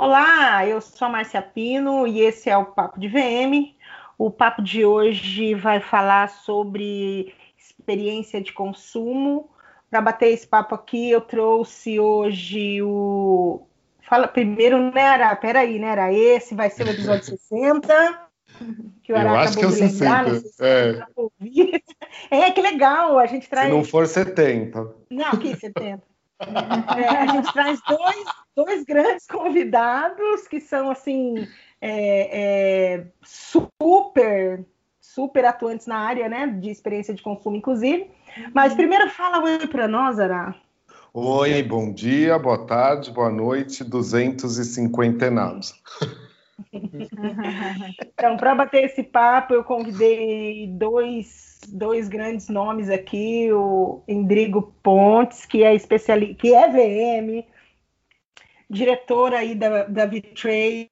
Olá, eu sou a Márcia Pino e esse é o Papo de VM. O papo de hoje vai falar sobre experiência de consumo. Para bater esse papo aqui, eu trouxe hoje o. Fala primeiro, né, Ara? Peraí, né, Ara? Esse vai ser o episódio 60. Que o Ara eu acho que é o 60. é. é, que legal. A gente traz. Se não for 70. Não, que 70. É, a gente traz dois, dois grandes convidados que são assim é, é, super super atuantes na área né, de experiência de consumo, inclusive. Mas primeiro fala oi para nós, Ara. Oi, bom dia, boa tarde, boa noite, 250 enados. então, para bater esse papo, eu convidei dois dois grandes nomes aqui, o Endrigo Pontes, que é especialista, que é VM, diretor aí da, da Vitrail,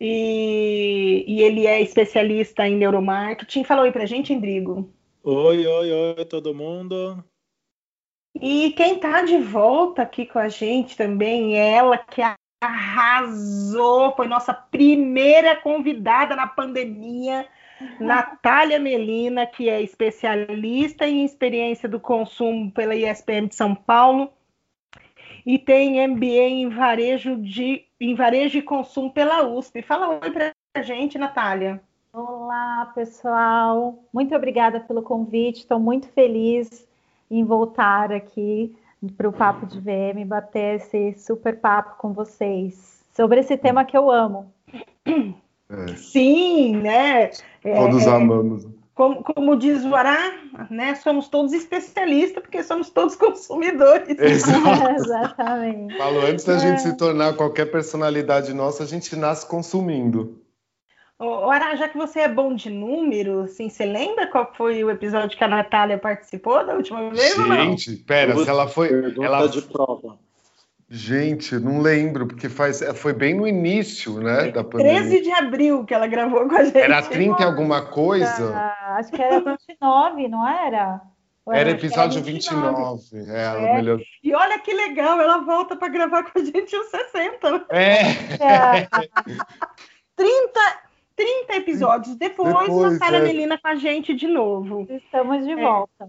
e, e ele é especialista em neuromarketing. Fala oi pra gente, Endrigo. Oi, oi, oi, todo mundo. E quem está de volta aqui com a gente também é ela que arrasou, foi nossa primeira convidada na pandemia Natália Melina, que é especialista em experiência do consumo pela ISPM de São Paulo e tem MBA em varejo de em varejo e consumo pela USP. Fala oi para a gente, Natália. Olá, pessoal. Muito obrigada pelo convite. Estou muito feliz em voltar aqui para o Papo de VM, bater esse super papo com vocês sobre esse tema que eu amo. É. Sim, né? É, todos é, amamos. Como, como, diz o Ará, né? Somos todos especialistas porque somos todos consumidores. Exatamente. Falou, antes da gente se tornar qualquer personalidade nossa, a gente nasce consumindo. Ará, já que você é bom de número, assim, você lembra qual foi o episódio que a Natália participou da última vez? Gente, pera, se ela foi. Ela de prova. Gente, não lembro, porque faz, foi bem no início, né, da pandemia. 13 de abril que ela gravou com a gente. Era 30 e alguma coisa? Ah, acho que era 29, não era? Era, era episódio era 29. 29. É, ela é. melhor. E olha que legal, ela volta para gravar com a gente os 60. É. é. 30, 30 episódios depois, depois Natália é. Melina com a gente de novo. Estamos de é. volta.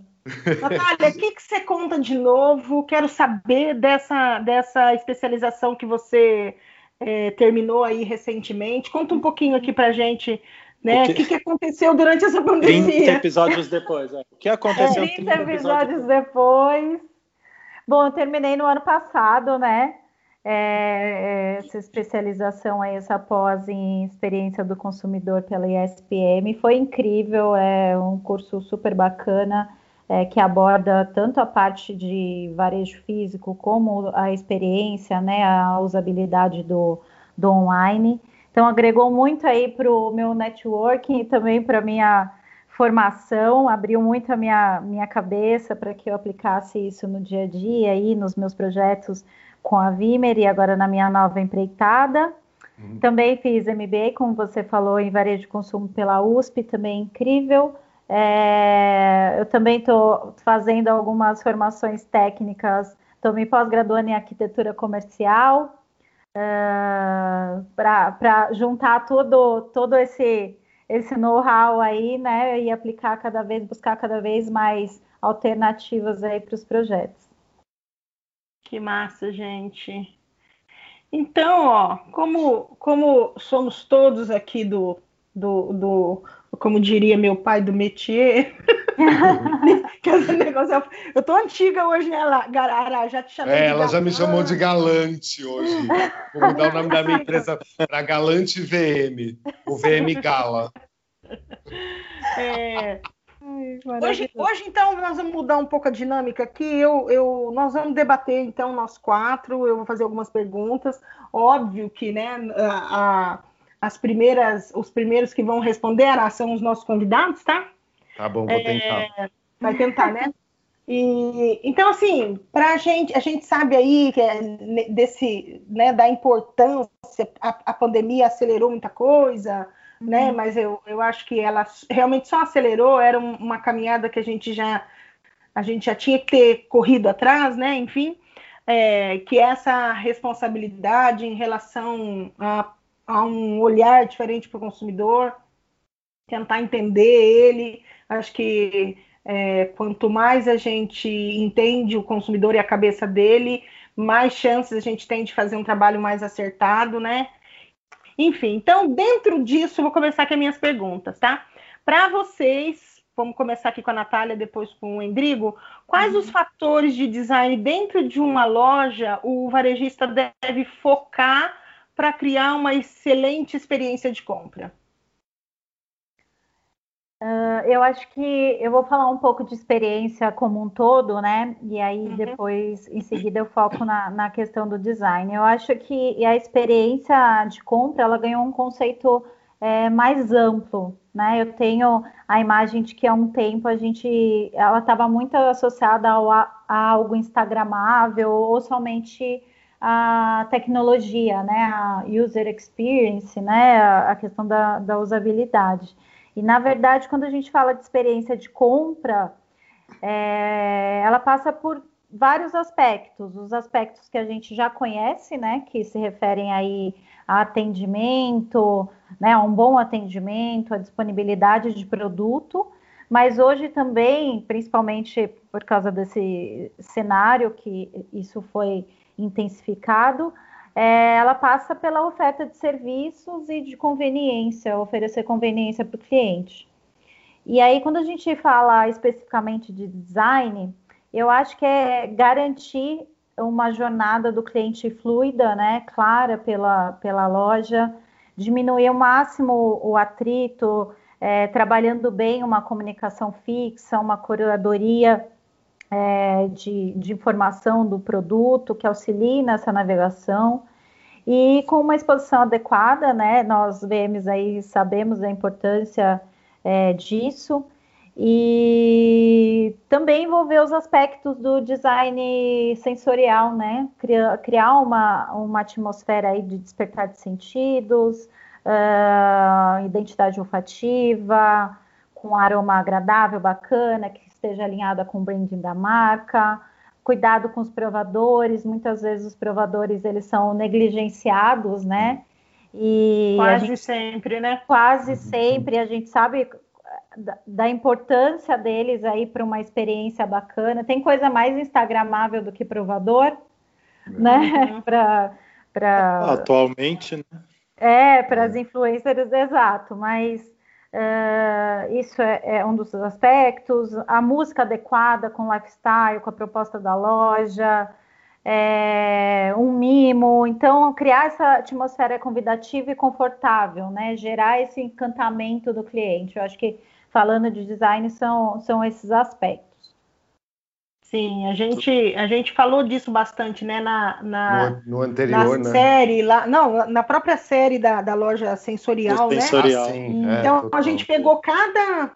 Natália, o que, que você conta de novo? Quero saber dessa, dessa especialização que você é, terminou aí recentemente. Conta um pouquinho aqui pra gente, né? O que, que, que aconteceu durante essa pandemia? 30 episódios depois. É. O que aconteceu 30, 30 episódios depois. Bom, eu terminei no ano passado, né? É, essa especialização aí, essa pós em experiência do consumidor pela ISPM. Foi incrível, é um curso super bacana é, que aborda tanto a parte de varejo físico como a experiência, né, a usabilidade do, do online. Então agregou muito aí para o meu networking e também para minha formação, abriu muito a minha, minha cabeça para que eu aplicasse isso no dia a dia aí nos meus projetos com a Vimer e agora na minha nova empreitada. Uhum. Também fiz MBA, como você falou, em varejo de consumo pela USP, também incrível. É, eu também estou fazendo algumas formações técnicas, estou me pós-graduando em arquitetura comercial, é, para juntar todo, todo esse, esse know-how aí, né, e aplicar cada vez, buscar cada vez mais alternativas aí para os projetos. Que massa, gente. Então, ó, como, como somos todos aqui do, do, do como diria meu pai, do métier. negócio, eu tô antiga hoje, né, Garara? Já te chamei é, ela já me chamou de Galante hoje. Vou mudar o nome da minha empresa para Galante VM, o VM Gala. É, hoje, hoje, então, nós vamos mudar um pouco a dinâmica aqui. Eu, eu, nós vamos debater, então, nós quatro. Eu vou fazer algumas perguntas. Óbvio que, né, a, a, as primeiras, os primeiros que vão responder são os nossos convidados, tá? Tá bom, vou tentar. É, vai tentar, né? E, então, assim, para a gente, a gente sabe aí que é desse, né, da importância, a, a pandemia acelerou muita coisa, né? Uhum. Mas eu, eu acho que ela realmente só acelerou, era uma caminhada que a gente já a gente já tinha que ter corrido atrás, né? Enfim. é, que essa responsabilidade em relação a, a um olhar diferente para o consumidor, tentar entender ele. Acho que é, quanto mais a gente entende o consumidor e a cabeça dele, mais chances a gente tem de fazer um trabalho mais acertado, né? Enfim, então, dentro disso, vou começar com as minhas perguntas, tá? Para vocês, vamos começar aqui com a Natália, depois com o Endrigo. Quais uhum. os fatores de design dentro de uma loja o varejista deve focar para criar uma excelente experiência de compra? Uh, eu acho que eu vou falar um pouco de experiência como um todo, né? E aí uhum. depois, em seguida, eu foco na, na, questão do design. Eu acho que a experiência de compra ela ganhou um conceito é, mais amplo, né? Eu tenho a imagem de que há um tempo a gente, ela estava muito associada ao, a, a algo instagramável ou somente a tecnologia, né? A user experience, né? A, a questão da, da usabilidade. E, na verdade, quando a gente fala de experiência de compra, é, ela passa por vários aspectos. Os aspectos que a gente já conhece, né, que se referem aí a atendimento, né, a um bom atendimento, a disponibilidade de produto, mas hoje também, principalmente por causa desse cenário que isso foi intensificado, é, ela passa pela oferta de serviços e de conveniência, oferecer conveniência para o cliente. E aí, quando a gente fala especificamente de design, eu acho que é garantir uma jornada do cliente fluida, né, clara pela, pela loja, diminuir ao máximo o atrito, é, trabalhando bem uma comunicação fixa, uma curadoria é, de, de informação do produto que auxilie nessa navegação e com uma exposição adequada, né? Nós vemos aí, sabemos da importância é, disso e também envolver os aspectos do design sensorial, né? Criar, criar uma, uma atmosfera aí de despertar de sentidos, uh, identidade olfativa, com aroma agradável, bacana, que esteja alinhada com o branding da marca, cuidado com os provadores, muitas vezes os provadores eles são negligenciados, né? E quase gente, sempre, né? Quase sempre a gente sabe da, da importância deles aí para uma experiência bacana. Tem coisa mais instagramável do que provador, né? Uhum. para para atualmente, né? É, para as influencers, exato, mas Uh, isso é, é, um dos aspectos. A música adequada com o lifestyle, com a proposta da loja, é, um mimo. Então, criar essa atmosfera convidativa e confortável, né? Gerar esse encantamento do cliente. Eu acho que, falando de design, são, são esses aspectos. Sim, a gente, a gente falou disso bastante, né, na, na, no, no anterior, na né? série lá, não, na própria série da, da loja sensorial, né? Sensorial. Ah, sim, é, então a gente pegou cada,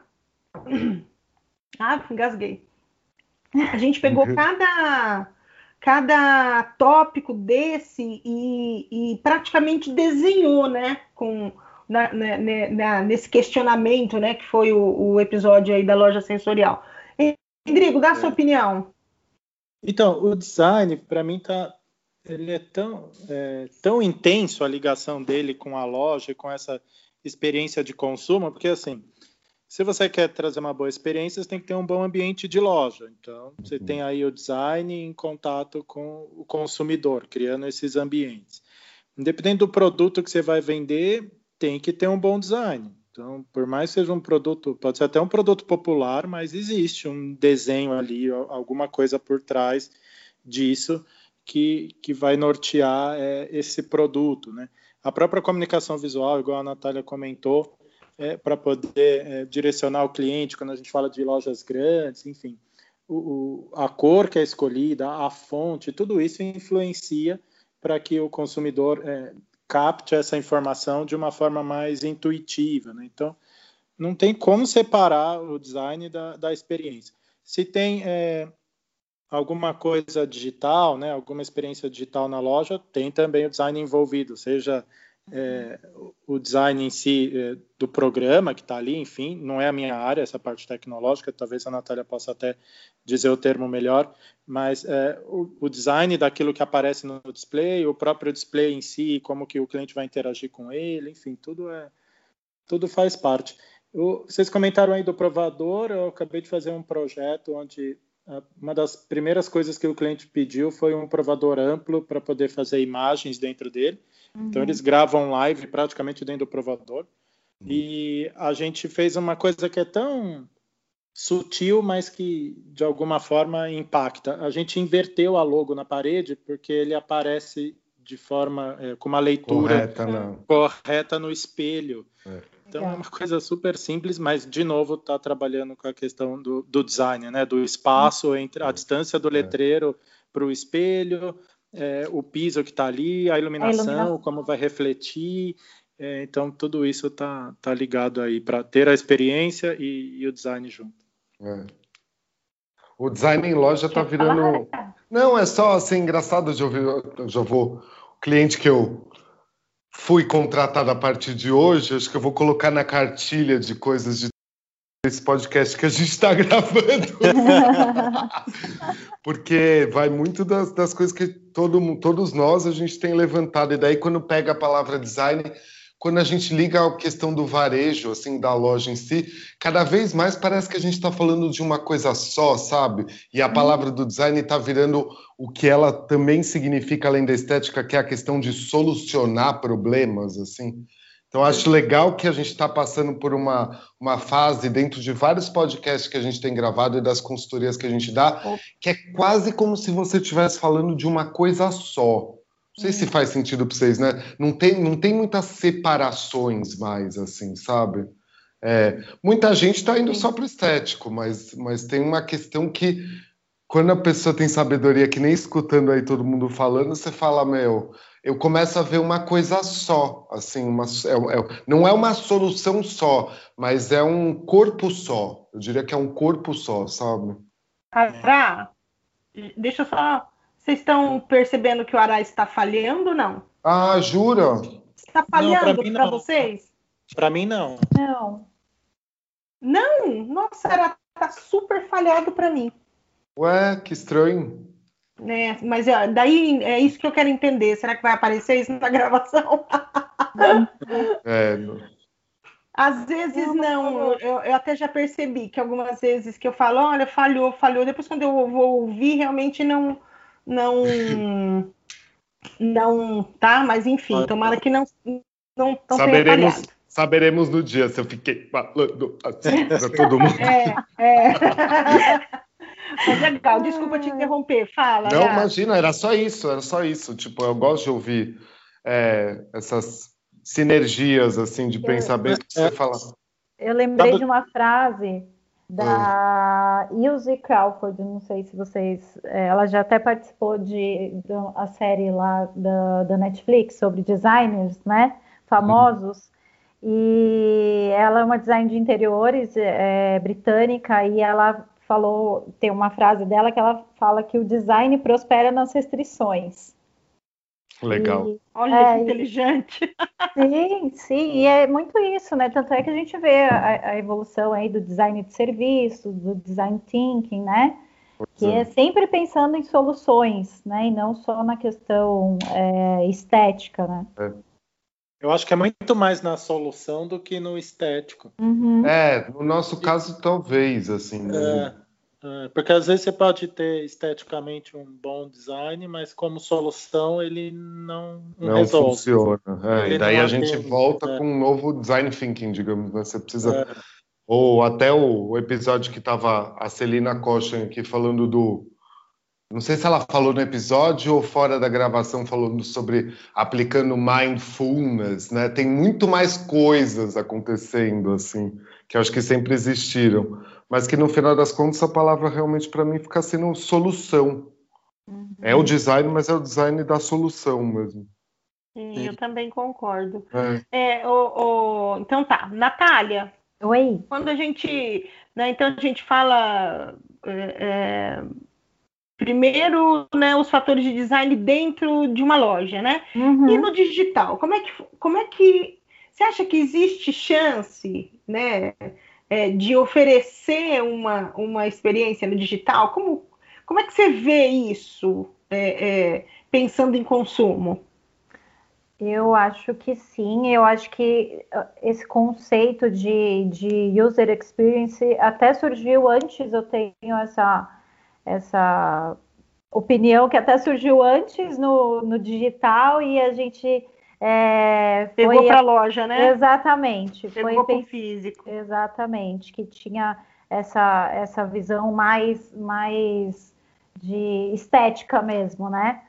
ah, engasguei. A gente pegou cada cada tópico desse e, e praticamente desenhou, né, com na, na, na, nesse questionamento, né, que foi o, o episódio aí da loja sensorial. Rodrigo, dá a sua é. opinião. Então, o design, para mim, tá, ele é tão, é, tão intenso a ligação dele com a loja e com essa experiência de consumo, porque assim, se você quer trazer uma boa experiência, você tem que ter um bom ambiente de loja. Então, você tem aí o design em contato com o consumidor, criando esses ambientes. Independente do produto que você vai vender, tem que ter um bom design. Então, por mais que seja um produto, pode ser até um produto popular, mas existe um desenho ali, alguma coisa por trás disso que, que vai nortear é, esse produto, né? A própria comunicação visual, igual a Natália comentou, é, para poder é, direcionar o cliente quando a gente fala de lojas grandes, enfim, o, o, a cor que é escolhida, a fonte, tudo isso influencia para que o consumidor é, capte essa informação de uma forma mais intuitiva. Né? Então, não tem como separar o design da, da experiência. Se tem é, alguma coisa digital, né, alguma experiência digital na loja, tem também o design envolvido, seja é, o design em si é, do programa que está ali, enfim, não é a minha área, essa parte tecnológica, talvez a Natália possa até dizer o termo melhor, mas é, o, o, design daquilo que aparece no display, o próprio display em si, como que o cliente vai interagir com ele, enfim, tudo é tudo faz parte. Vocês comentaram aí do provador, eu acabei de fazer um projeto onde uma das primeiras coisas que o cliente pediu foi um provador amplo para poder fazer imagens dentro dele. Então, uhum. Então eles gravam live praticamente dentro do provador. Uhum. E a gente fez uma coisa que é tão sutil, mas que de alguma forma impacta. A gente inverteu a logo na parede porque ele aparece de forma é, com uma leitura correta, correta no espelho. É. Então é uma coisa super simples, mas de novo está trabalhando com a questão do, do, design, né? Do espaço entre a distância do é. letreiro para o espelho, é, o piso que está ali, a iluminação, a iluminação, como vai refletir. É, então, tudo isso está tá ligado aí para ter a experiência e, e o design junto. É. O design em loja está virando. Não, é só assim, engraçado de ouvir. Eu já vou. O cliente que eu fui contratado a partir de hoje, acho que eu vou colocar na cartilha de coisas de esse podcast que a gente está gravando. Porque vai muito das, das coisas que todo, todos nós a gente tem levantado. E daí, quando pega a palavra design, quando a gente liga a questão do varejo, assim, da loja em si, cada vez mais parece que a gente está falando de uma coisa só, sabe? E a palavra do design está virando o que ela também significa, além da estética, que é a questão de solucionar problemas, assim. Então, acho legal que a gente está passando por uma, uma fase dentro de vários podcasts que a gente tem gravado e das consultorias que a gente dá, que é quase como se você estivesse falando de uma coisa só. Não sei se faz sentido para vocês, né? Não tem, não tem muitas separações mais, assim, sabe? É, muita gente está indo só para o estético, mas, mas tem uma questão que, quando a pessoa tem sabedoria, que nem escutando aí todo mundo falando, você fala, meu, eu começo a ver uma coisa só, assim, uma, é, é, não é uma solução só, mas é um corpo só. Eu diria que é um corpo só, sabe? Ará, deixa eu só. Vocês estão percebendo que o Ará está falhando ou não? Ah, jura? Está falhando para vocês? Para mim, não. Não. Não? Nossa, Ará tá super falhado para mim. Ué, que estranho. Né? Mas ó, daí é isso que eu quero entender. Será que vai aparecer isso na gravação? é, Às vezes não, eu, eu, até já percebi que algumas vezes que eu falo, olha, falhou, falhou. Depois quando eu vou ouvir, realmente não, não, não, tá? Mas enfim, tomara que não, não, não saberemos, saberemos no dia se eu fiquei falando assim para todo mundo. É, é. Mas é legal, desculpa te interromper, fala. Não, imagina, era só isso, era só isso. Tipo, eu gosto de ouvir é, essas sinergias assim de pensamento que você fala. Eu lembrei de uma frase da Ilse Crawford, não sei se vocês. É, ela já até participou de, de a série lá da, da Netflix sobre designers, né? Famosos. E ela é uma design de interiores é, britânica e ela falou, tem uma frase dela que ela fala que o design prospera nas restrições. Legal. E, Olha é, que inteligente. Sim, sim, e é muito isso, né? Tanto é que a gente vê a, a evolução aí do design de serviço, do design thinking, né? Que é. é sempre pensando em soluções, né? E não só na questão é, estética, né? É. Eu acho que é muito mais na solução do que no estético. Uhum. É, no nosso caso, talvez, assim. Né? É, porque às vezes você pode ter esteticamente um bom design, mas como solução ele não, não, não resolve. funciona. É, e daí a gente volta é. com um novo design thinking, digamos. Né? Você precisa. É. Ou até o, o episódio que estava a Celina Koshan aqui falando do não sei se ela falou no episódio ou fora da gravação falando sobre aplicando mindfulness, né? Tem muito mais coisas acontecendo assim, que eu acho que sempre existiram, mas que no final das contas a palavra realmente para mim fica sendo solução. Uhum. É o design, mas é o design da solução mesmo. Sim, eu também concordo. É. É, o, o... Então tá, Natália. Oi. Quando a gente, né, então a gente fala é, é Primeiro, né, os fatores de design dentro de uma loja, né? Uhum. E no digital, como é que como é que você acha que existe chance, né, é, de oferecer uma, uma experiência no digital? Como como é que você vê isso, é, é, pensando em consumo? Eu acho que sim, eu acho que uh, esse conceito de, de user experience até surgiu antes, eu tenho essa, essa opinião que até surgiu antes no, no digital e a gente é, pegou para a loja, né? Exatamente. Pegou para o físico. Exatamente, que tinha essa, essa visão mais, mais de estética mesmo, né?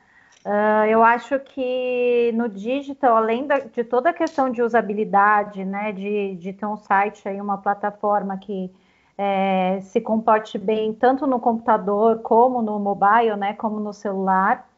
Uh, eu acho que no digital, além da, de toda a questão de usabilidade, né, de, de ter um site aí, uma plataforma que é, se comporte bem tanto no computador como no mobile, né, como no celular.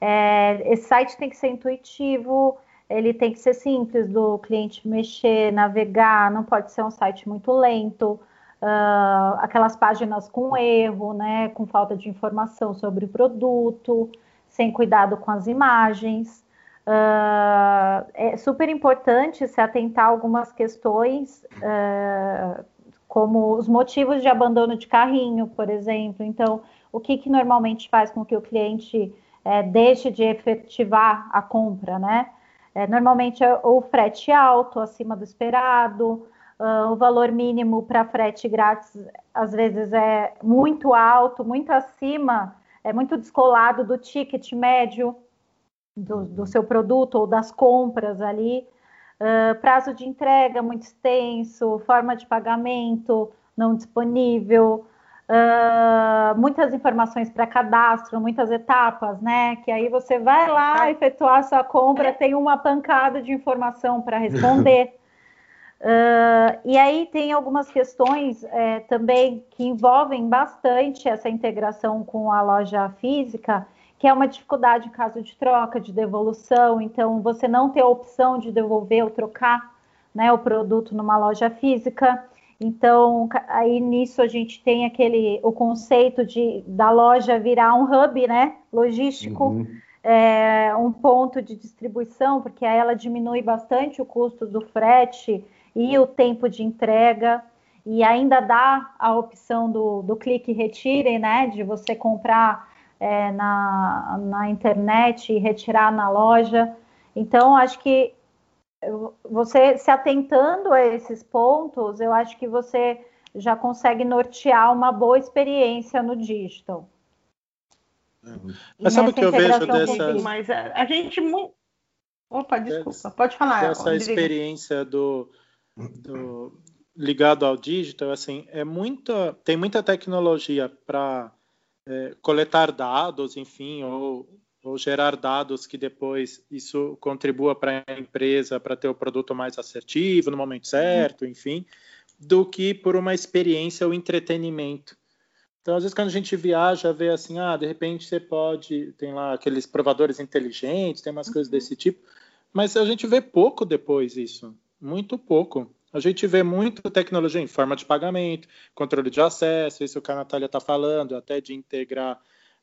É, esse site tem que ser intuitivo, ele tem que ser simples do cliente mexer, navegar, não pode ser um site muito lento, uh, aquelas páginas com erro, né, com falta de informação sobre o produto sem cuidado com as imagens. Uh, é super importante se atentar a algumas questões, uh, como os motivos de abandono de carrinho, por exemplo. Então, o que, que normalmente faz com que o cliente é, deixe de efetivar a compra, né? É, normalmente é o frete alto, acima do esperado, uh, o valor mínimo para frete grátis às vezes é muito alto, muito acima é muito descolado do ticket médio do, do seu produto ou das compras ali. Uh, prazo de entrega muito extenso, forma de pagamento não disponível, uh, muitas informações para cadastro, muitas etapas, né? Que aí você vai lá efetuar a sua compra, tem uma pancada de informação para responder. Uh, e aí tem algumas questões é, também que envolvem bastante essa integração com a loja física, que é uma dificuldade em caso de troca, de devolução. Então, você não ter a opção de devolver ou trocar né, o produto numa loja física. Então, aí nisso a gente tem aquele o conceito de da loja virar um hub, né, logístico. Uhum. É, um ponto de distribuição, porque aí ela diminui bastante o custo do frete, e o tempo de entrega, e ainda dá a opção do, do clique retire, né? De você comprar é, na, na internet e retirar na loja. Então, acho que você se atentando a esses pontos, eu acho que você já consegue nortear uma boa experiência no digital. Mas sabe o que eu vejo dessas... Mas a, a gente... Opa, desculpa, pode falar. Essa experiência do, do, ligado ao digital, assim, é muita, tem muita tecnologia para é, coletar dados, enfim, ou, ou gerar dados que depois isso contribua para a empresa para ter o produto mais assertivo no momento certo, uhum. enfim, do que por uma experiência ou entretenimento. Então, às vezes, quando a gente viaja, vê assim, ah, de repente você pode, tem lá aqueles provadores inteligentes, tem umas uhum. coisas desse tipo, mas a gente vê pouco depois isso. Muito pouco. A gente vê muito tecnologia em forma de pagamento, controle de acesso, isso que a Natália está falando, até de integrar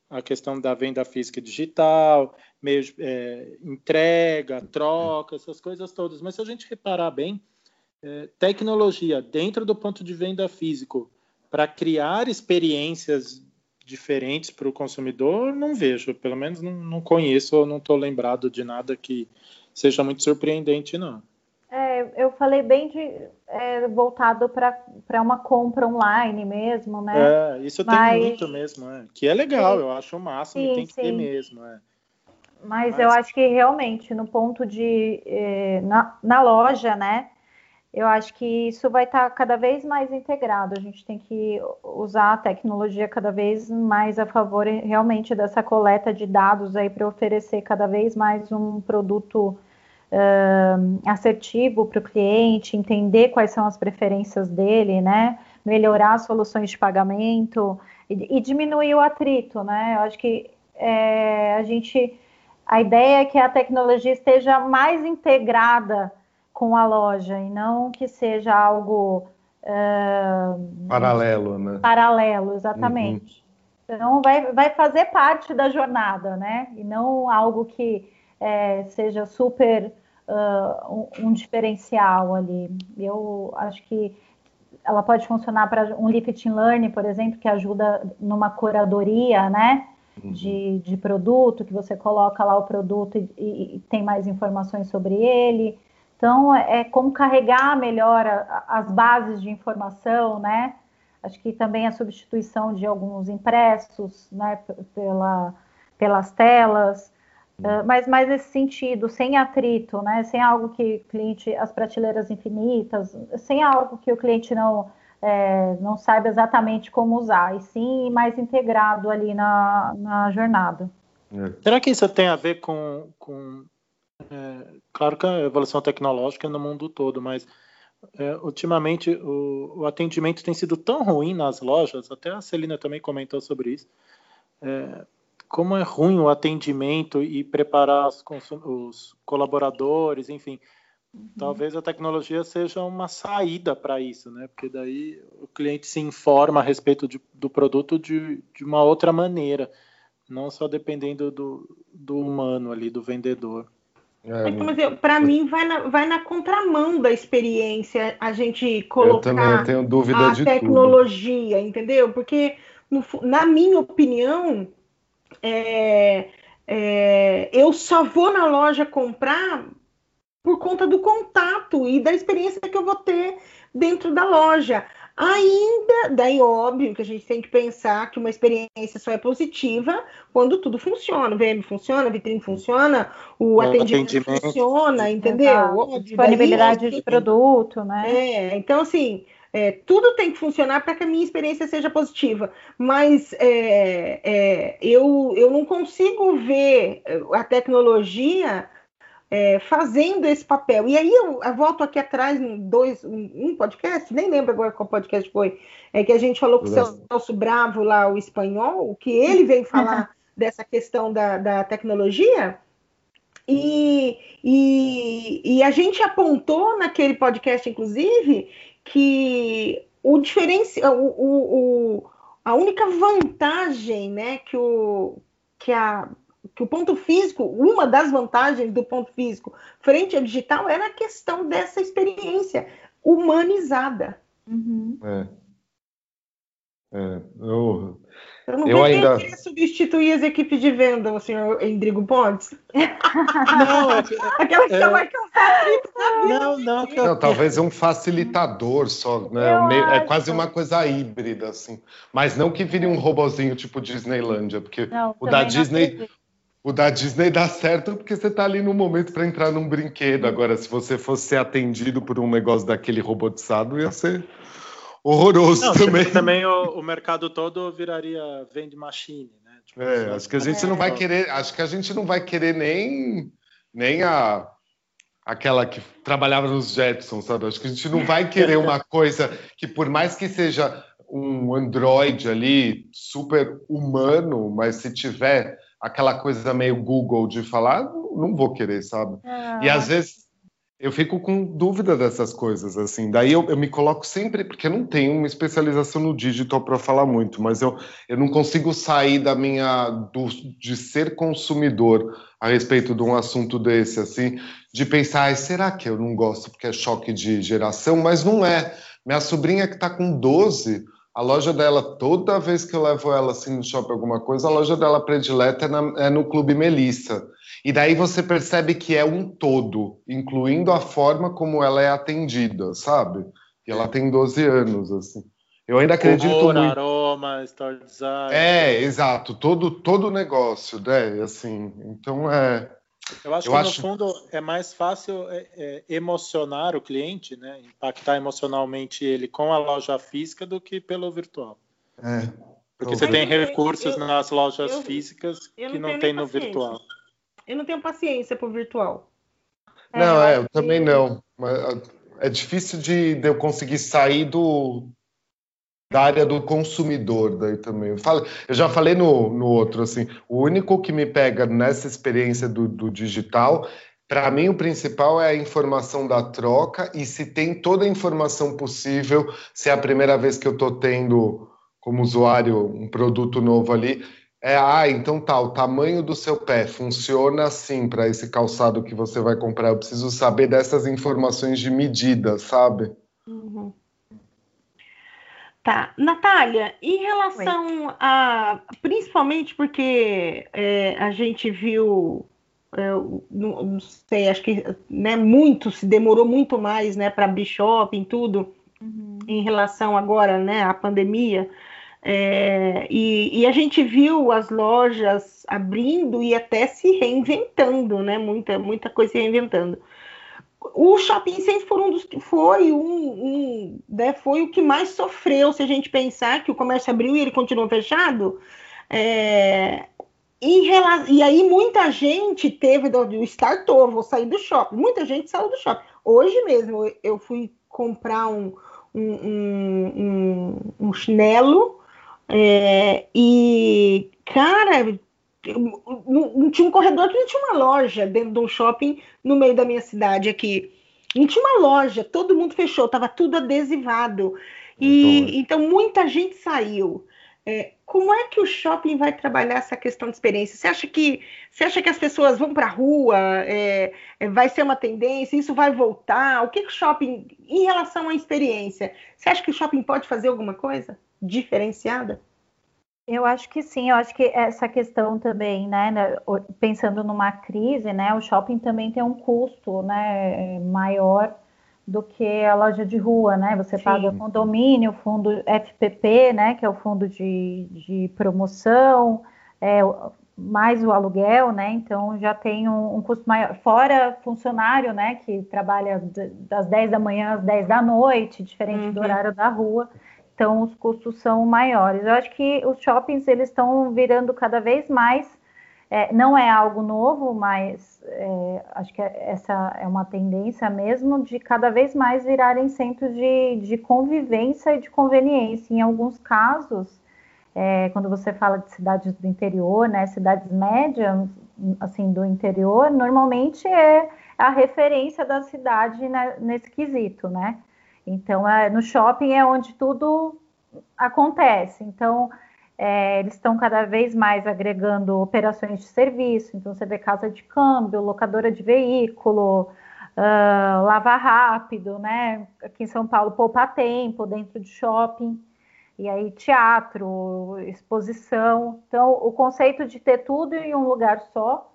a questão da venda física e digital, meio é, entrega, troca, essas coisas todas. Mas se a gente reparar bem, é, tecnologia dentro do ponto de venda físico para criar experiências diferentes para o consumidor, não vejo, pelo menos não, não conheço ou não estou lembrado de nada que seja muito surpreendente, não. Eu falei bem de é, voltado para uma compra online mesmo, né? É, isso Mas... tem muito mesmo, é. que é legal, sim. eu acho o máximo, sim, tem que sim. ter mesmo. É. Mas, Mas, eu acho que realmente, no ponto de. Eh, na, na loja, né? Eu acho que isso vai estar tá cada vez mais integrado. A gente tem que usar a tecnologia cada vez mais a favor realmente dessa coleta de dados aí para oferecer cada vez mais um produto uh, assertivo para o cliente, entender quais são as preferências dele, né? Melhorar as soluções de pagamento e, e diminuir o atrito, né? Eu acho que é, a gente a ideia é que a tecnologia esteja mais integrada com a loja e não que seja algo uh, paralelo, né? Paralelo, exatamente. Então, vai, vai fazer parte da jornada, né? E não algo que é, seja super uh, um, um, diferencial ali. Eu acho que ela pode funcionar para um lifting learning, por exemplo, que ajuda numa curadoria, né? Uhum. De, de produto, que você coloca lá o produto e, e, e tem mais informações sobre ele. Então, é, é como carregar melhor a, as bases de informação, né? Acho que também a substituição de alguns impressos, né, pela, pelas telas, uh, mas mais nesse sentido, sem atrito, né, sem algo que o cliente, as prateleiras infinitas, sem algo que o cliente não, é, não saiba exatamente como usar, e sim mais integrado ali na, na jornada. É. Será que isso tem a ver com, com é, claro que a evolução tecnológica é no mundo todo, mas é, ultimamente o, o, atendimento tem sido tão ruim nas lojas, até a Celina também comentou sobre isso. Como é ruim o atendimento e preparar os, os colaboradores, enfim. Uhum. Talvez a tecnologia seja uma saída para isso, né? Porque daí o cliente se informa a respeito de, do produto de, de uma outra maneira, não só dependendo do, do humano ali, do vendedor. É, então, para mim vai na, vai na contramão da experiência a gente colocar a tecnologia, tudo. entendeu? Porque no, na minha opinião, é, é, eu só vou na loja comprar por conta do contato e da experiência que eu vou ter dentro da loja. Ainda, daí óbvio que a gente tem que pensar que uma experiência só é positiva quando tudo funciona. O VM funciona, a vitrine funciona, o, atendimento, atendimento, funciona, entendeu? Disponibilidade de produto, né? É, então assim, é, tudo tem que funcionar para que a minha experiência seja positiva, mas é, é, eu, eu não consigo ver a tecnologia é, fazendo esse papel. E aí eu, eu volto aqui atrás, em dois, um, um, podcast, nem lembro agora qual podcast foi, é que a gente falou com o Celso Bravo lá, o espanhol, que ele veio falar dessa questão da, da tecnologia. E, e, e, a gente apontou naquele podcast, inclusive, que o diferencial, o, o, o, a única vantagem né, que, o, que a que o ponto físico, uma das vantagens do ponto físico frente ao digital era a questão dessa experiência humanizada. Uhum. É. É, eu, eu não eu ainda queria substituir as equipes de venda, o senhor Endrigo Pontes. Não, aquela que é, vai causar Não, não, não, talvez um facilitador só, né? Meio, é quase uma coisa híbrida, assim. Mas não que vire um robozinho tipo Disneylândia, porque não, o da Disney, o da Disney dá certo porque você está ali no momento para entrar num brinquedo. Agora, se você fosse ser atendido por um negócio daquele robotizado, ia ser horroroso não, também. Também o, o, mercado todo viraria vende machine, né? Tipo, é, acho que a gente é. não vai querer, acho que a gente não vai querer nem nem a aquela que trabalhava nos Jetsons, sabe? Acho que a gente não vai querer uma coisa que por mais que seja um Android ali super humano, mas se tiver aquela coisa meio Google de falar, não vou querer, sabe? Ah. E às vezes eu fico com dúvida dessas coisas, assim. Daí eu, eu me coloco sempre, porque eu não tenho uma especialização no digital para falar muito, mas eu, eu não consigo sair da minha do, de ser consumidor a respeito de um assunto desse, assim, de pensar, será que eu não gosto porque é choque de geração? Mas não é. Minha sobrinha que está com 12 a loja dela, toda vez que eu levo ela assim no shopping alguma coisa, a loja dela predileta é, na, é no Clube Melissa. E daí você percebe que é um todo, incluindo a forma como ela é atendida, sabe? E ela tem 12 anos, assim. Eu ainda acredito Cor, muito... aroma, store design. É, exato, todo todo o negócio, né? Assim, então é eu acho eu que acho... no fundo é mais fácil é, é, emocionar o cliente, né? Impactar emocionalmente ele com a loja física do que pelo virtual. É. Porque você tem recursos eu, nas lojas eu, físicas que não, não tem no paciência. virtual. Eu não tenho paciência para o virtual. Não, é, eu, também não. É difícil de, de eu conseguir sair do, da área do consumidor daí também. Eu, falo, eu já falei no, no outro, assim, o único que me pega nessa experiência do, do digital, para mim o principal é a informação da troca e se tem toda a informação possível, se é a primeira vez que eu estou tendo como usuário um produto novo ali, é, ah, então tá, o tamanho do seu pé funciona assim para esse calçado que você vai comprar. Eu preciso saber dessas informações de medida, sabe? Uhum. Tá, Natália, em relação Oi. a. Principalmente porque é, a gente viu. É, não, não, sei, acho que né, muito, se demorou muito mais né, para abrir shopping, tudo, uhum. em relação agora né, à pandemia. É, e, e, a gente viu as lojas abrindo e até se reinventando, né? Muita, muita coisa se reinventando. O shopping center foi um dos foi um, um né, foi o que mais sofreu se a gente pensar que o comércio abriu e ele continuou fechado. É, em, e aí muita gente teve do, do startou, vou sair do shopping. Muita gente saiu do shopping. Hoje mesmo eu fui comprar um, um, um, um chinelo é, e, cara, tinha um corredor que não tinha uma loja dentro de um shopping no meio da minha cidade aqui. Não tinha uma loja, todo mundo fechou, estava tudo adesivado. E então, então muita gente saiu. É, como é que o shopping vai trabalhar essa questão de experiência? Você acha que você acha que as pessoas vão para a rua? É, é, vai ser uma tendência? Isso vai voltar? O que, que o shopping, em relação à experiência, você acha que o shopping pode fazer alguma coisa? Diferenciada? Eu acho que sim, eu acho que essa questão também, né, né pensando numa crise, né, o shopping também tem um custo, né, maior do que a loja de rua, né, você sim. paga condomínio, fundo FPP, né, que é o fundo de, de promoção, é, mais o aluguel, né, então já tem um, um, custo maior, fora funcionário, né, que trabalha das 10 da manhã às 10 da noite, diferente uhum. do horário da rua, então os custos são maiores. Eu acho que os shoppings eles estão virando cada vez mais, é, não é algo novo, mas é, acho que essa é uma tendência mesmo de cada vez mais virarem centros de, de convivência e de conveniência. Em alguns casos, é, quando você fala de cidades do interior, né, cidades médias, assim, do interior, normalmente é a referência da cidade né, nesse quesito, né? Então, é, no shopping é onde tudo acontece. Então, é, eles estão cada vez mais agregando operações de serviço. Então, você vê casa de câmbio, locadora de veículo, uh, lava rápido, né? Aqui em São Paulo, poupa tempo dentro de shopping. E aí, teatro, exposição. Então, o conceito de ter tudo em um lugar só,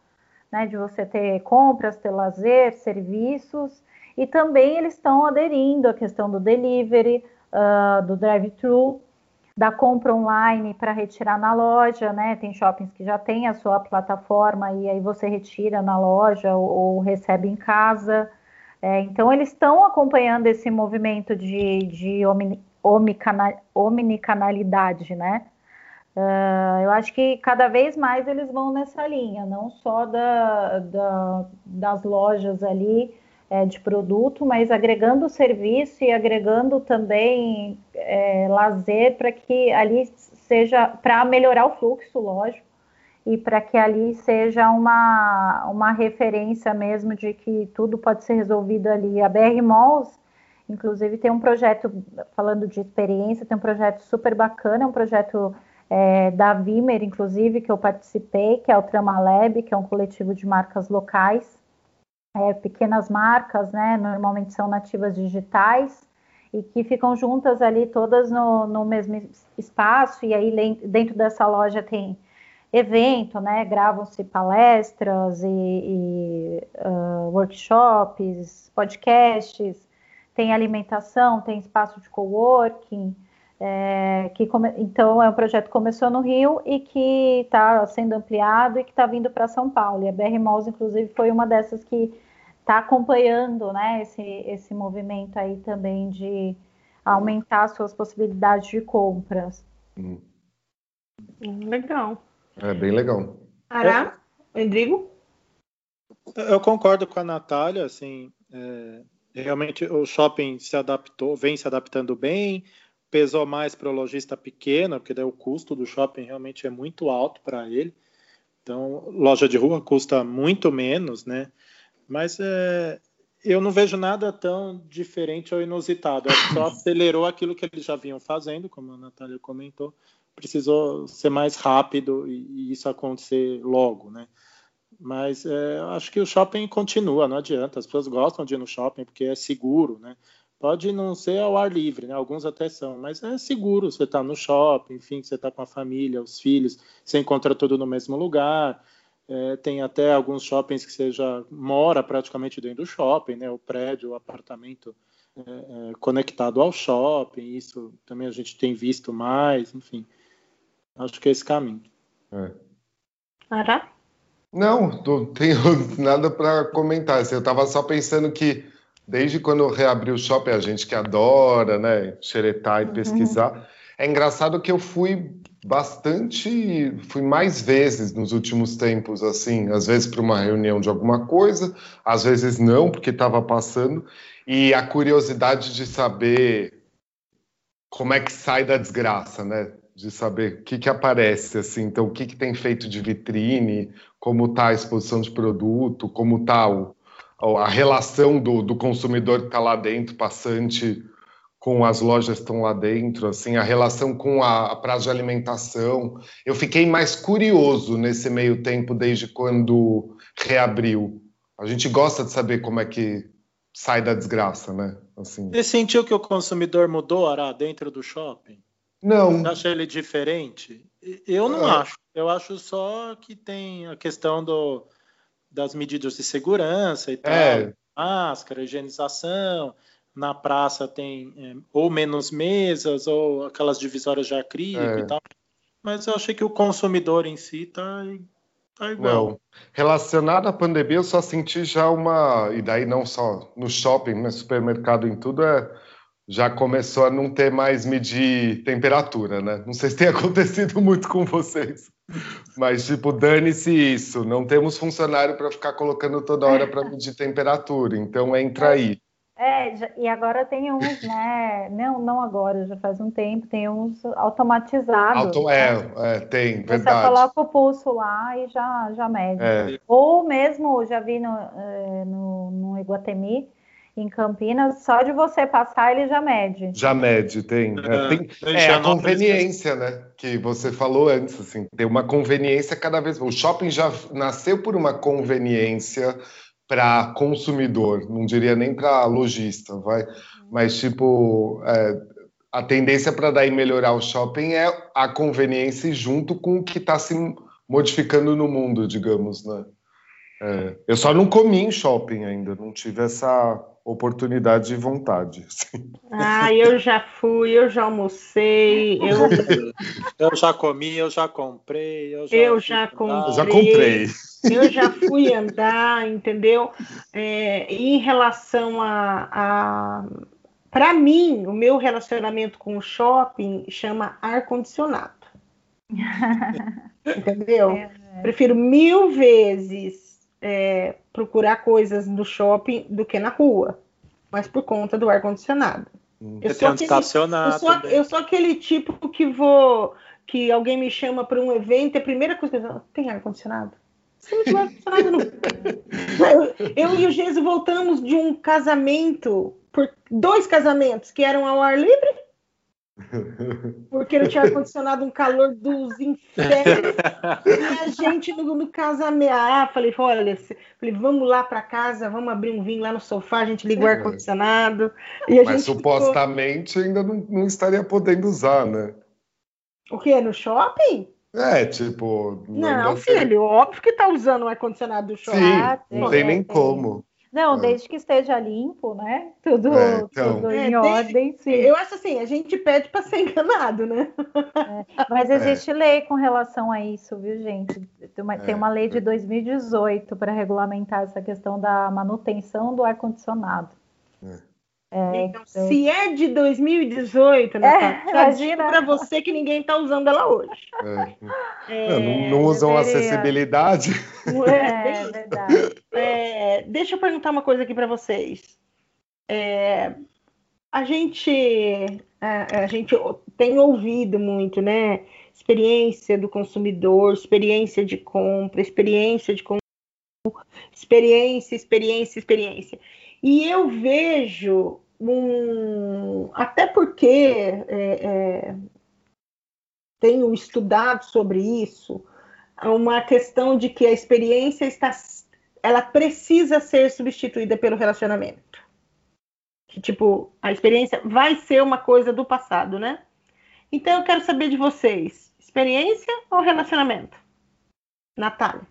né? De você ter compras, ter lazer, serviços e também eles estão aderindo à questão do delivery, uh, do drive-thru, da compra online para retirar na loja, né? Tem shoppings que já tem a sua plataforma e aí você retira na loja ou, ou recebe em casa. É, então eles estão acompanhando esse movimento de, de omnicanalidade, né? Uh, eu acho que cada vez mais eles vão nessa linha, não só da, da, das lojas ali é, de produto, mas agregando serviço e agregando também é, lazer para que ali seja para melhorar o fluxo, lógico, e para que ali seja uma, uma referência mesmo de que tudo pode ser resolvido ali. A BR Malls, inclusive, tem um projeto, falando de experiência, tem um projeto super bacana, um projeto é, da Vimer, inclusive, que eu participei, que é o Trama Lab, que é um coletivo de marcas locais, é, pequenas marcas, né? Normalmente são nativas digitais e que ficam juntas ali todas no, no mesmo espaço e aí dentro dessa loja tem evento, né? Gravam-se palestras e, e uh, workshops, podcasts, tem alimentação, tem espaço de coworking. É, que come... Então, é um projeto que começou no Rio e que está sendo ampliado e que está vindo para São Paulo. E a BR Malls, inclusive, foi uma dessas que está acompanhando né, esse, esse movimento aí também de aumentar suas possibilidades de compras. Hum. Legal. É bem legal. Ará, Rodrigo? Eu concordo com a Natália, assim, é, realmente o shopping se adaptou, vem se adaptando bem, pesou mais para o lojista pequeno, porque daí o custo do shopping realmente é muito alto para ele. Então, loja de rua custa muito menos, né? Mas é, eu não vejo nada tão diferente ou inusitado. Que só acelerou aquilo que eles já vinham fazendo, como a Natália comentou. Precisou ser mais rápido e, e isso acontecer logo, né? Mas é, acho que o shopping continua, não adianta. As pessoas gostam de ir no shopping porque é seguro, né? Pode não ser ao ar livre, né? Alguns até são, mas é seguro. Você está no shopping, enfim, você está com a família, os filhos, você encontra tudo no mesmo lugar. É, tem até alguns shoppings que você já mora praticamente dentro do shopping, né? O prédio, o apartamento é, é, conectado ao shopping. Isso também a gente tem visto mais, enfim. Acho que é esse caminho. É. Ara? Não, não tenho nada para comentar. Eu estava só pensando que desde quando reabriu o shopping, a gente que adora, né, xeretar e uhum. pesquisar, é engraçado que eu fui bastante, fui mais vezes nos últimos tempos, assim, às vezes para uma reunião de alguma coisa, às vezes não, porque estava passando, e a curiosidade de saber como é que sai da desgraça, né? De saber o que, que aparece, assim, então o que, que tem feito de vitrine, como está a exposição de produto, como está a relação do, do consumidor que está lá dentro, passante com as lojas que estão lá dentro, assim, a relação com a, a praça de alimentação. Eu fiquei mais curioso nesse meio tempo, desde quando reabriu. A gente gosta de saber como é que sai da desgraça, né? Assim. Você sentiu que o consumidor mudou, Ará, dentro do shopping? Não. Você acha ele diferente? Eu não é. acho. Eu acho só que tem a questão do, das medidas de segurança e tal. É. Máscara, higienização na praça tem é, ou menos mesas ou aquelas divisórias de acrílico é. e tal. Mas eu achei que o consumidor em si tá, tá igual. Não. Relacionado à pandemia, eu só senti já uma. E daí não só no shopping, no supermercado, em tudo, é já começou a não ter mais medir temperatura, né? Não sei se tem acontecido muito com vocês. Mas, tipo, dane-se isso. Não temos funcionário para ficar colocando toda hora para medir temperatura. Então, entra aí. É, e agora tem uns, né? Não, não agora, já faz um tempo, tem uns automatizados. Auto, né? é, é, tem, Você verdade. coloca o pulso lá e já, já mede. É. Ou mesmo, já vi no, é, no, no Iguatemi, em Campinas, só de você passar ele já mede. Já mede, tem. É, tem, é a conveniência, né? Que você falou antes, assim, tem uma conveniência cada vez. O shopping já nasceu por uma conveniência para consumidor, não diria nem para lojista, vai, mas tipo é, a tendência para daí melhorar o shopping é a conveniência junto com o que está se modificando no mundo, digamos, né? É, eu só não comi em shopping ainda, não tive essa oportunidade e vontade. Assim. Ah, eu já fui, eu já almocei, eu, eu já comi, eu já comprei, eu já, eu já comprei. Eu já comprei. Eu já fui andar, entendeu? É, em relação a, a para mim, o meu relacionamento com o shopping chama ar-condicionado. entendeu? É, é. Prefiro mil vezes é, procurar coisas no shopping do que na rua, mas por conta do ar-condicionado. Hum. Eu, sou aquele, eu, sou, eu sou aquele tipo que vou. que alguém me chama para um evento e a primeira coisa que eu tem ar-condicionado? Você não tem ar-condicionado. Eu, eu e o Jesus voltamos de um casamento, por dois casamentos que eram ao ar livre porque não tinha ar-condicionado um calor dos infernos. e a gente no, no casamento. Ah, falei, olha, falei, vamos lá para casa, vamos abrir um vinho lá no sofá, a gente liga o é. ar-condicionado. Mas supostamente ficou... ainda não, não estaria podendo usar, né? O que? No shopping? É, tipo. Não, filho, óbvio que tá usando o ar-condicionado do shopping. Sim, não tem nem como. Não, é. desde que esteja limpo, né? Tudo, é, então... tudo em é, ordem, sim. Eu acho assim, a gente pede para ser enganado, né? É, mas existe lei com relação a isso, viu, gente? Tem uma, tem uma lei de 2018 para regulamentar essa questão da manutenção do ar-condicionado. É, então, então, se é de 2018, né, é, imagina para você que ninguém está usando ela hoje. É. É, não, não, usam deveria... acessibilidade. É, é verdade. É, deixa eu perguntar uma coisa aqui para vocês. É, a gente a, a, gente tem ouvido muito, né? Experiência do consumidor, experiência de compra, experiência de experiência, experiência, experiência. E eu vejo um, até porque é, é, tenho estudado sobre isso, uma questão de que a experiência está, ela precisa ser substituída pelo relacionamento. Que, tipo, a experiência vai ser uma coisa do passado, né? Então eu quero saber de vocês, experiência ou relacionamento? Natália.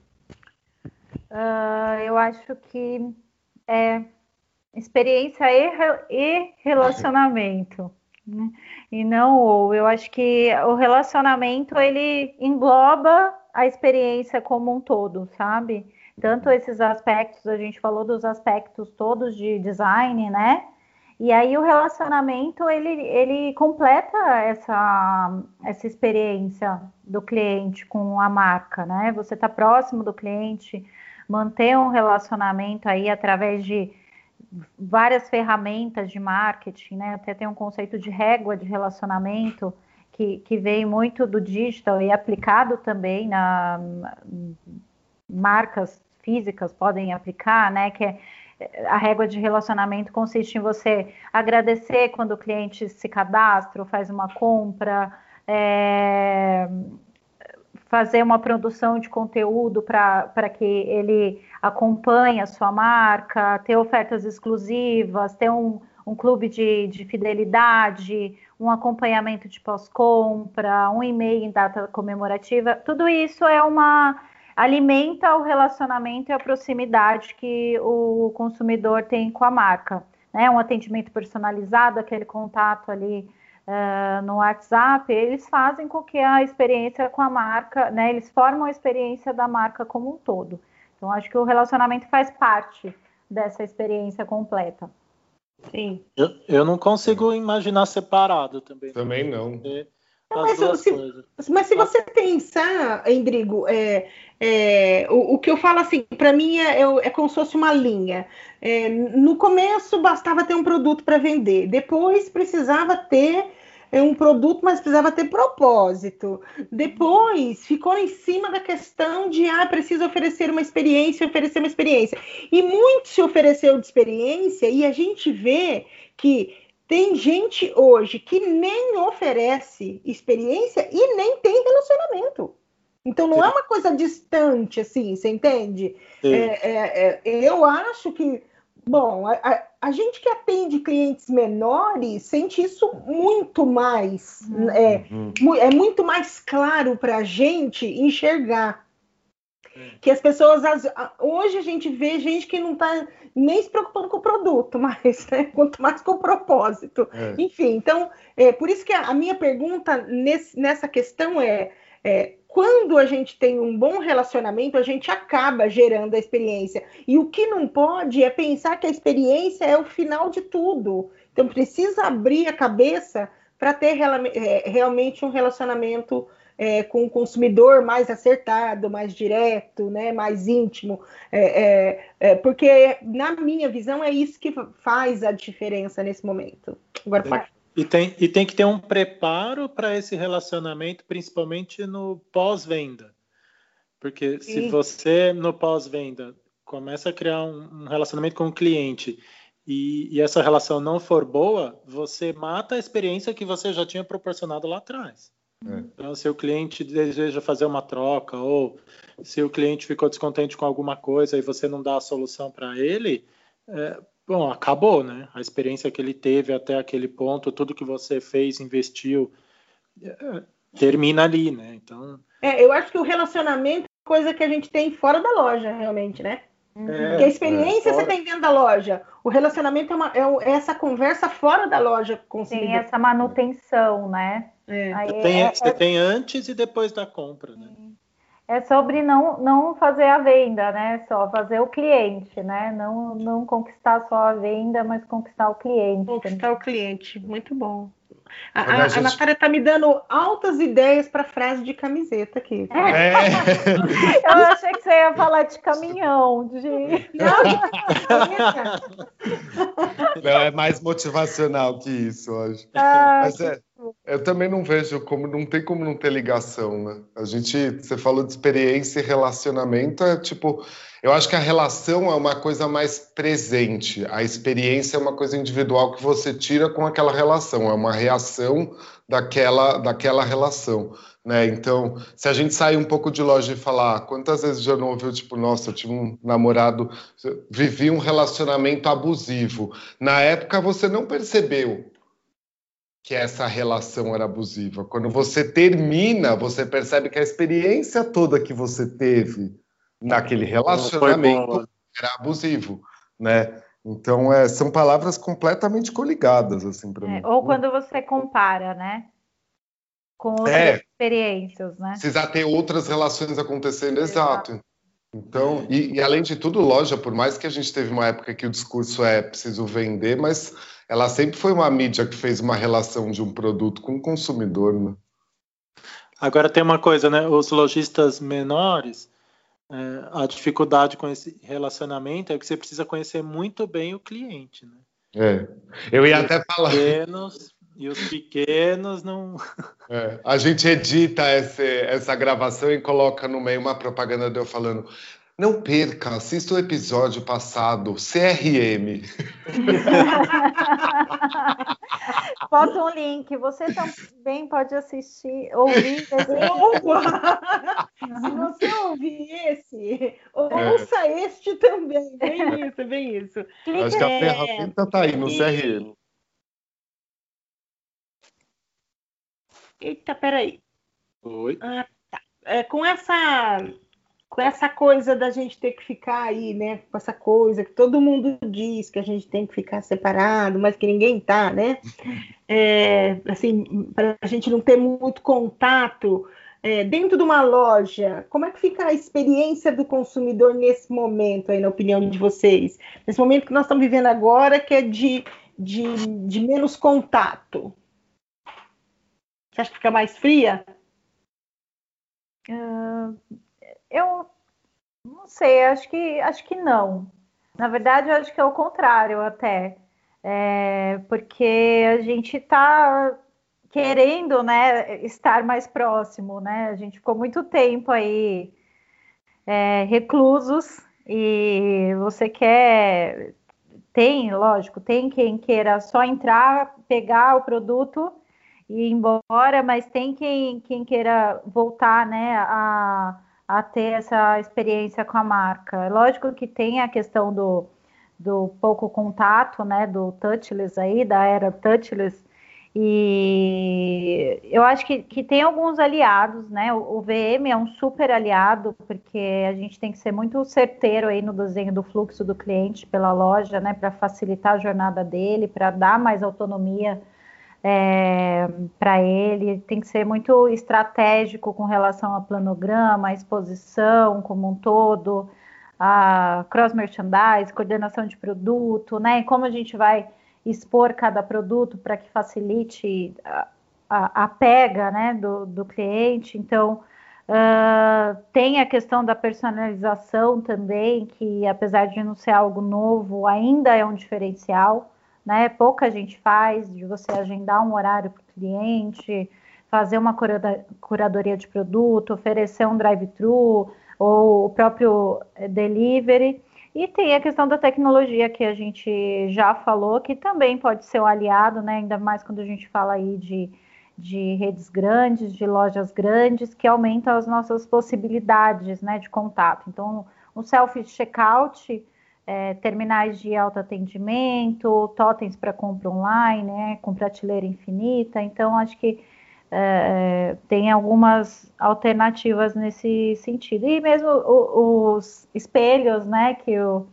Uh, eu acho que é experiência e, e relacionamento. Né? E não ou. Eu acho que o relacionamento ele engloba a experiência como um todo, sabe? Tanto esses aspectos, a gente falou dos aspectos todos de design, né? E aí o relacionamento ele, ele completa essa, essa experiência do cliente com a marca, né? Você está próximo do cliente, manter um relacionamento aí através de várias ferramentas de marketing, né? Até tem um conceito de régua de relacionamento que, que veio muito do digital e aplicado também na marcas físicas podem aplicar, né? Que é a régua de relacionamento consiste em você agradecer quando o cliente se cadastra faz uma compra, é, fazer uma produção de conteúdo para que ele acompanhe a sua marca, ter ofertas exclusivas, ter um, um clube de, de fidelidade, um acompanhamento de pós-compra, um e-mail em data comemorativa, tudo isso é uma alimenta o relacionamento e a proximidade que o consumidor tem com a marca. Né? Um atendimento personalizado, aquele contato ali uh, no WhatsApp, eles fazem com que a experiência com a marca, né, eles formam a experiência da marca como um todo. Então, acho que o relacionamento faz parte dessa experiência completa. Sim. Eu, eu não consigo imaginar separado também. Também não. Mas se, mas, se, você pensar, Endrigo, é, é, o, o, que eu falo assim, para mim é, é, como se fosse uma linha. É, no começo bastava ter um produto para vender, depois precisava ter é, um produto, mas precisava ter propósito. Depois ficou em cima da questão de ah, preciso oferecer uma experiência, oferecer uma experiência. E muito se ofereceu de experiência, e a gente vê que tem gente hoje que nem oferece experiência e nem tem relacionamento. Então não é uma coisa distante, assim, você entende? É, é, é, eu acho que, bom, a, a, gente que atende clientes menores sente isso muito mais. Uhum. É, uhum. é muito mais claro para a gente enxergar. Que as pessoas. Hoje a gente vê gente que não está nem se preocupando com o produto, mas né? quanto mais com o propósito. É. Enfim, então, é, por isso que a, a minha pergunta nesse, nessa questão é, é, quando a gente tem um bom relacionamento, a gente acaba gerando a experiência. E o que não pode é pensar que a experiência é o final de tudo. Então, precisa abrir a cabeça para ter é, realmente um relacionamento é, com o consumidor mais acertado, mais direto, né, mais íntimo, é, é, é, porque na minha visão é isso que faz a diferença nesse momento. Agora pode. E tem, e tem que ter um preparo para esse relacionamento, principalmente no pós-venda. Porque Sim. se você, no pós-venda, começa a criar um, um relacionamento com o cliente e, e, essa relação não for boa, você mata a experiência que você já tinha proporcionado lá atrás. É. Então, se o cliente deseja fazer uma troca ou se o cliente ficou descontente com alguma coisa e você não dá a solução para ele, é, bom, acabou, né? A experiência que ele teve até aquele ponto, tudo que você fez, investiu, é, termina ali, né? Então. É, eu acho que o relacionamento é coisa que a gente tem fora da loja, realmente, né? É, Porque a experiência é, você tem dentro da loja. O relacionamento é, uma, é, essa conversa fora da loja com Tem essa manutenção, né? É. Você, tem, é, você é, tem antes e depois da compra, né? É sobre não, não fazer a venda, né? Só fazer o cliente, né? Não, não conquistar só a venda, mas conquistar o cliente. Conquistar o cliente, muito bom. A, a, a, gente... a Natália tá me dando altas ideias para frase de camiseta aqui. É. Eu achei que você ia falar de caminhão, de. Não, é mais motivacional que isso, eu acho. Ah, Mas é, eu também não vejo como não tem como não ter ligação, né? A gente, você falou de experiência e relacionamento, é tipo, Eu acho que a relação é uma coisa mais presente, a experiência é uma coisa individual que você tira com aquela relação, é uma reação daquela, daquela relação. Né? Então, se a gente sair um pouco de loja e falar, quantas vezes já não ouviu, tipo, nossa, eu tive um namorado, vivi um relacionamento abusivo. Na época você não percebeu que essa relação era abusiva. Quando você termina, você percebe que a experiência toda que você teve naquele relacionamento era abusivo, né? Então, é, são palavras completamente coligadas, assim, para é, mim. Ou quando você compara, né? Com outras é, experiências, né? Precisa ter outras relações acontecendo, exato. exato. Então, e, e, além de tudo, loja, por mais que a gente teve uma época que o discurso é preciso vender, mas ela sempre foi uma mídia que fez uma relação de um produto com o consumidor, né? Agora tem uma coisa, né? Os lojistas menores, é, a dificuldade com esse relacionamento é que você precisa conhecer muito bem o cliente, né? É. Eu ia até falar. Pequenos, e os pequenos não. É, a gente edita esse, essa gravação e coloca no meio uma propaganda de eu falando: não perca, assista o episódio passado, CRM. Bota um link, você também pode assistir, ouvir. Se você ouvir esse, ouça é. este também. Bem isso, bem isso. Acho que a ferramenta está aí no CRM. Eita, peraí. Oi. Ah, tá. É, com essa com essa coisa da gente ter que ficar aí, né? Com essa coisa que todo mundo diz que a gente tem que ficar separado, mas que ninguém tá, né? É, assim, para a gente não ter muito contato é, dentro de uma loja, como é que fica a experiência do consumidor nesse momento, aí, na opinião de vocês? Nesse momento que nós estamos vivendo agora, que é de, de, de menos contato. Você acha que fica mais fria? Uh, eu não sei, acho que acho que não. Na verdade, eu acho que é o contrário até. É, porque a gente está querendo né, estar mais próximo, né? A gente ficou muito tempo aí é, reclusos e você quer. Tem, lógico, tem quem queira só entrar, pegar o produto e ir embora, mas tem quem, quem queira voltar né, a a ter essa experiência com a marca. É lógico que tem a questão do, do pouco contato, né, do touchless aí, da era touchless, e eu acho que, que tem alguns aliados, né? O, o, VM é um super aliado, porque a gente tem que ser muito certeiro aí no desenho do fluxo do cliente pela loja, né? Para facilitar a jornada dele, para dar mais autonomia é, para ele, tem que ser muito estratégico com relação a planograma, a exposição como um todo, a cross-merchandise, coordenação de produto, né? E como a gente vai expor cada produto para que facilite a, a, a, pega né, do, do cliente. Então, uh, tem a questão da personalização também, que apesar de não ser algo novo, ainda é um diferencial né? Pouca gente faz, de você agendar um horário para o cliente, fazer uma curadoria de produto, oferecer um drive-thru ou o próprio eh, delivery. E tem a questão da tecnologia que a gente já falou, que também pode ser um aliado, né? Ainda mais quando a gente fala aí de, de redes grandes, de lojas grandes, que aumentam as nossas possibilidades né, de contato. Então, o self-checkout é, terminais de autoatendimento, totens para compra online, né, com prateleira infinita. Então, acho que é, tem algumas alternativas nesse sentido. E mesmo o, os espelhos, né, que o,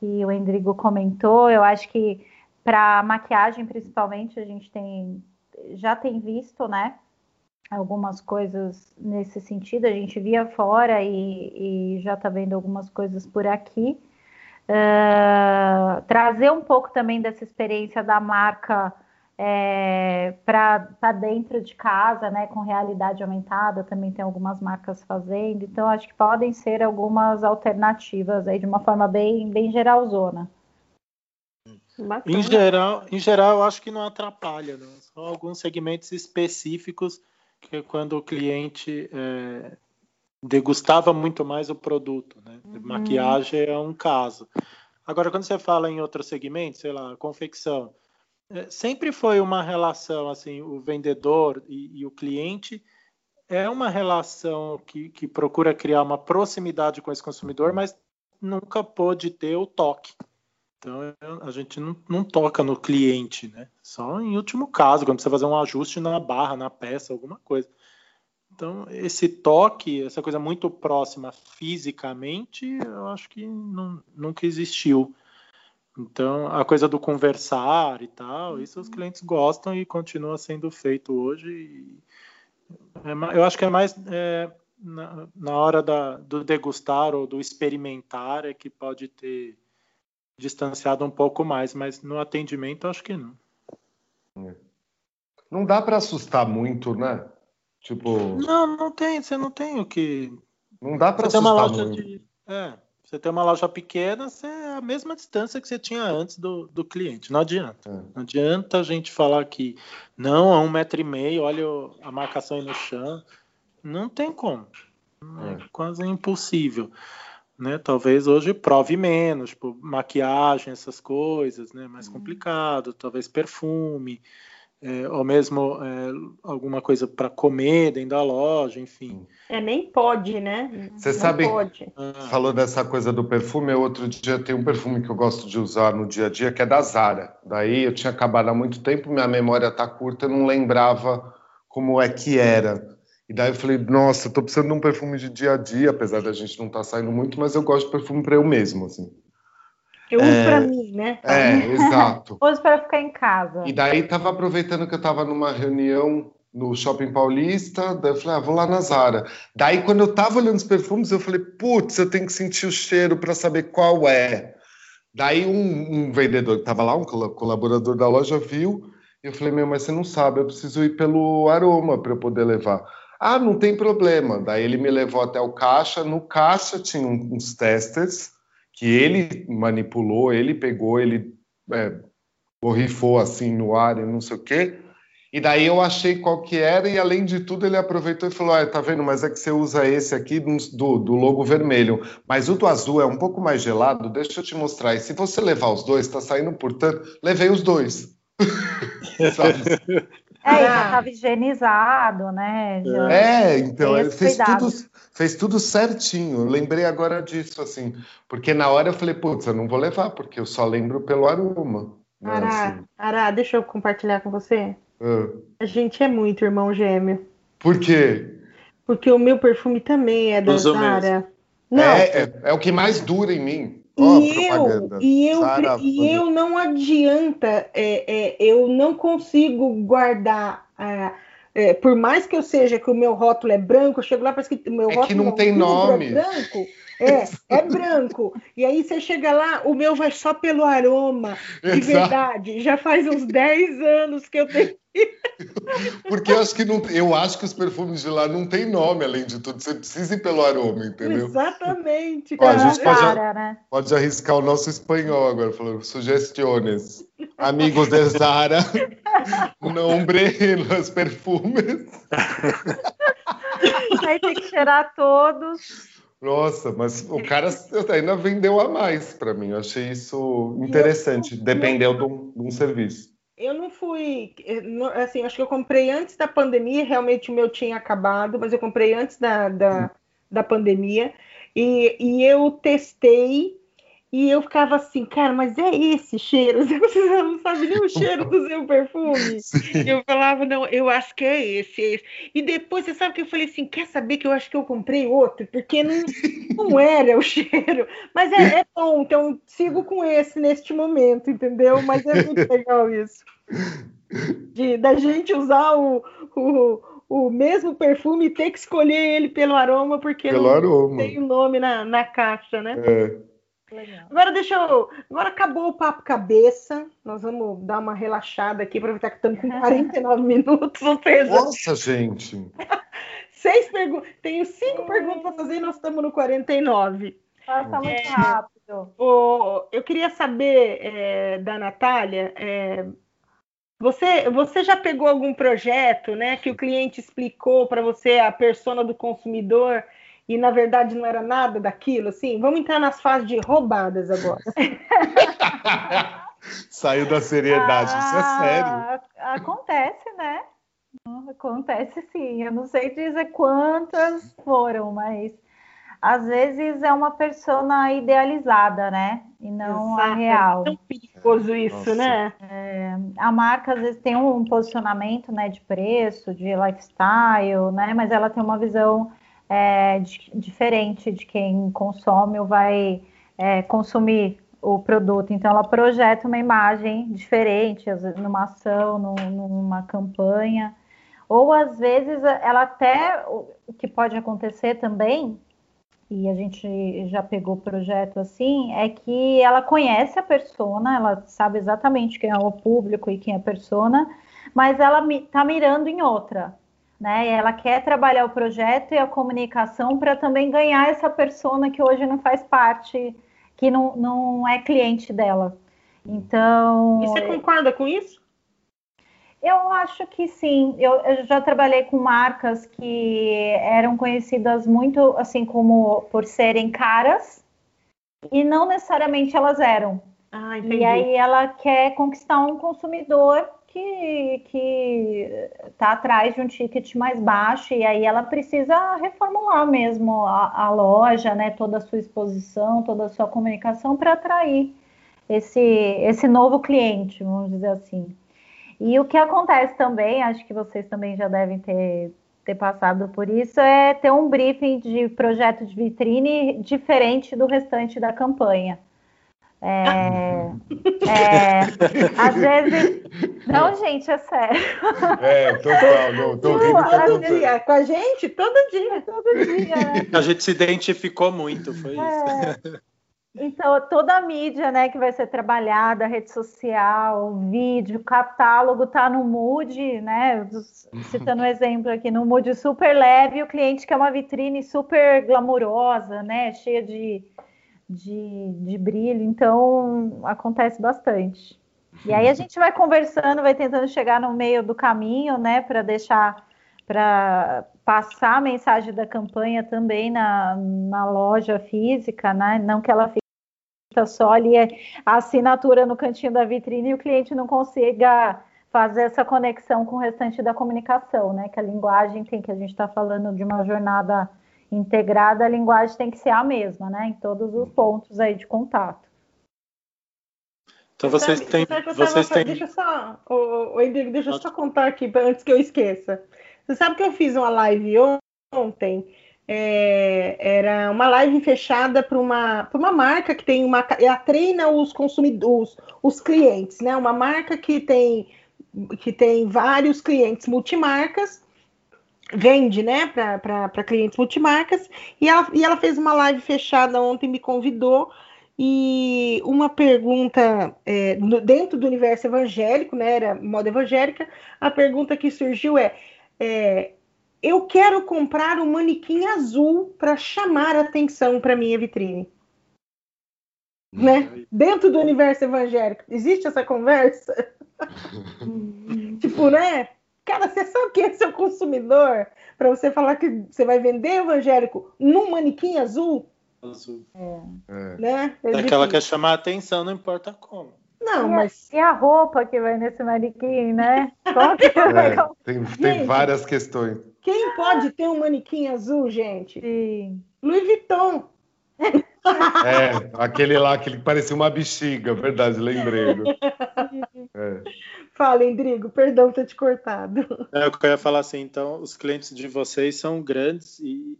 que o Endrigo comentou, eu acho que para maquiagem, principalmente, a gente tem já tem visto, né, algumas coisas nesse sentido. A gente via fora e, e já está vendo algumas coisas por aqui. Uh, trazer um pouco também dessa experiência da marca é, para dentro de casa, né, com realidade aumentada, também tem algumas marcas fazendo, então acho que podem ser algumas alternativas aí de uma forma bem, bem geralzona. Em geral, em geral, eu acho que não atrapalha, né? São alguns segmentos específicos que quando o cliente é, degustava muito mais o produto, né? Uhum. Maquiagem é um caso. Agora, quando você fala em outro segmento, sei lá, confecção, é, sempre foi uma relação assim, o vendedor e, e o cliente é uma relação que, que procura criar uma proximidade com esse consumidor, mas nunca pôde ter o toque. Então a gente não, não, toca no cliente, né? Só em último caso, quando você fazer um ajuste na barra, na peça, alguma coisa. Então esse toque, essa coisa muito próxima fisicamente, eu acho que não, nunca existiu. Então a coisa do conversar e tal, isso os clientes gostam e continua sendo feito hoje. E, é, eu acho que é mais é, na, na, hora da, do degustar ou do experimentar é que pode ter distanciado um pouco mais, mas no atendimento acho que não. É. Não dá para assustar muito, né? Tipo. Não, não tem. Você não tem o que. Não dá para assustar muito. De... É, você tem uma loja pequena, você é a mesma distância que você tinha antes do, do cliente. Não adianta. É. Não adianta a gente falar que não, a um metro e meio, olha a marcação aí no chão. Não tem como. É, é quase impossível né? Talvez hoje prove menos, tipo, maquiagem, essas coisas, né? Mais uhum. complicado, talvez perfume, é, ou mesmo é, alguma coisa para comer dentro da loja, enfim. É, nem pode, né? Você sabe, pode. Ah. falou dessa coisa do perfume, outro dia tem um perfume que eu gosto de usar no dia a dia, que é da Zara. Daí eu tinha acabado há muito tempo, minha memória tá curta, eu não lembrava como é que era. E daí eu falei, nossa, eu tô precisando de um perfume de dia a dia, apesar da gente não estar tá saindo muito, mas eu gosto de perfume para eu mesmo, assim. Eu uso é... para mim, né? É, exato. uso para ficar em casa. E daí tava aproveitando que eu tava numa reunião no Shopping Paulista, daí eu falei, ah, vou lá na Zara. Daí quando eu tava olhando os perfumes, eu falei, putz, eu tenho que sentir o cheiro para saber qual é. Daí um, um vendedor que tava lá, um colaborador da loja, viu, e eu falei, meu, mas você não sabe, eu preciso ir pelo aroma para eu poder levar. Ah, não tem problema. Daí ele me levou até o caixa. No caixa tinha uns testers que ele manipulou, ele pegou, ele é, borrifou assim no ar e não sei o quê. E daí eu achei qual que era e além de tudo ele aproveitou e falou, ah, tá vendo, mas é que você usa esse aqui do, do logo vermelho, mas o do azul é um pouco mais gelado, deixa eu te mostrar. E se você levar os dois, tá saindo por tanto, levei os dois. É, já estava higienizado, né? Já é, então, ele fez tudo, fez tudo certinho. Eu lembrei agora disso, assim, porque na hora eu falei, putz, eu não vou levar, porque eu só lembro pelo aroma. Né, Ará, assim. Ará, deixa eu compartilhar com você. Ah. A gente é muito irmão gêmeo. Por quê? Porque o meu perfume também é da Zara. Não. É, é, é o que mais dura em mim. Oh, e, eu, e, eu, Zara, e eu não adianta, é, é, eu não consigo guardar. É, por mais que eu seja que o meu rótulo é branco, eu chego lá para que o meu é rótulo que não tem nome. É branco. É, é branco. E aí você chega lá, o meu vai só pelo aroma. De Exato. verdade. Já faz uns 10 anos que eu tenho porque eu acho que não, eu acho que os perfumes de lá não tem nome, além de tudo. Você precisa ir pelo aroma, entendeu? Exatamente. Ó, a gente pode, cara, né? pode arriscar o nosso espanhol agora, falando sugestões. Amigos de Zara, nombre los perfumes. Aí tem que cheirar todos. Nossa, mas o cara ainda vendeu a mais para mim. Eu achei isso interessante. Dependeu de um, de um serviço. Eu não fui, eh, assim, acho que eu comprei antes da pandemia, realmente o meu tinha acabado, mas eu comprei antes da, da, da pandemia, e, e eu testei, e eu ficava assim, cara, mas é esse cheiro? Você não sabe nem o cheiro do seu perfume. Sim. Eu falava, não, eu acho que é esse, é esse. E depois, você sabe que eu falei assim, quer saber que eu acho que eu comprei outro? Porque não, não era o cheiro. Mas é, é bom, então sigo com esse neste momento, entendeu? Mas é muito legal isso. De, da gente usar o, o, o mesmo perfume e ter que escolher ele pelo aroma, porque pelo não aroma. tem o nome na, na caixa, né? É. Legal. Agora deixa eu. Agora acabou o papo cabeça. Nós vamos dar uma relaxada aqui, aproveitar que estamos com 49 minutos. Ou seja... Nossa, gente! Seis perguntas. Tenho cinco é. perguntas para fazer e nós estamos no 49. Passa muito é, rápido. O, eu queria saber é, da Natália. É, você, você já pegou algum projeto né, que o cliente explicou para você a persona do consumidor e na verdade não era nada daquilo, assim? Vamos entrar nas fases de roubadas agora. Saiu da seriedade, ah, isso é sério. Acontece, né? Acontece sim. Eu não sei dizer quantas foram, mas às vezes é uma persona idealizada, né? E não Exato. a real. É tão perigoso isso, Nossa. né? É, a marca às vezes tem um posicionamento, né, de preço, de lifestyle, né? Mas ela tem uma visão é, de, diferente de quem consome ou vai é, consumir o produto. Então, ela projeta uma imagem diferente, numa ação, numa campanha. Ou às vezes ela até o que pode acontecer também e a gente já pegou o projeto assim, é que ela conhece a persona, ela sabe exatamente quem é o público e quem é a persona, mas ela está mirando em outra, né? Ela quer trabalhar o projeto e a comunicação para também ganhar essa persona que hoje não faz parte, que não, não é cliente dela. Então. E você concorda com isso? Eu acho que sim. Eu, eu, já trabalhei com marcas que eram conhecidas muito assim como por serem caras e não necessariamente elas eram. Ah, e aí ela quer conquistar um consumidor que que está atrás de um ticket mais baixo e aí ela precisa reformular mesmo a, a loja, né? Toda a sua exposição, toda a sua comunicação para atrair esse esse novo cliente, vamos dizer assim. E o que acontece também, acho que vocês também já devem ter, ter passado por isso, é ter um briefing de projeto de vitrine diferente do restante da campanha. É, é, às vezes. Não, gente, é sério. É, total, não, tô rindo dia, Com a gente, todo dia, todo dia. Né? A gente se identificou muito, foi é. isso. Então, toda a mídia né, que vai ser trabalhada, rede social, vídeo, catálogo, está no Mood, né? Citando um exemplo aqui, no Mood super leve, o cliente quer uma vitrine super glamurosa, né? Cheia de, de, de brilho, então acontece bastante. E aí a gente vai conversando, vai tentando chegar no meio do caminho, né? Para deixar para passar a mensagem da campanha também na, na loja física, né? Não que ela fique só ali é a assinatura no cantinho da vitrine e o cliente não consiga fazer essa conexão com o restante da comunicação, né? Que a linguagem tem que a gente está falando de uma jornada integrada, a linguagem tem que ser a mesma, né? Em todos os pontos aí de contato. Então vocês têm, vocês têm. Deixa só, o, Henrique, deixa eu só contar aqui antes que eu esqueça. Você sabe que eu fiz uma live ontem é, era uma live fechada para uma, uma marca que tem uma. Ela treina os consumidores, os clientes, né? Uma marca que tem, que tem vários clientes multimarcas, vende, né, para clientes multimarcas, e ela, e ela fez uma live fechada ontem, me convidou. E uma pergunta é, no, dentro do universo evangélico, né? Era moda evangélica, a pergunta que surgiu é, é eu quero comprar um manequim azul para chamar atenção para minha vitrine. Né? Dentro do universo evangélico, existe essa conversa? tipo, né? Cara, você sabe quem é seu consumidor para você falar que você vai vender evangélico num manequim azul? Azul. É. é. Né? É, é que ela quer chamar atenção, não importa como. Não, e mas. A, e a roupa que vai nesse manequim, né? Que é, tem, tem várias questões. Quem pode ter um manequim azul, gente? Sim. Louis Vuitton. É, aquele lá, aquele que parecia uma bexiga, verdade, lembrei. É. Fala, Endrigo, perdão ter te cortado. É, eu ia falar assim, então, os clientes de vocês são grandes e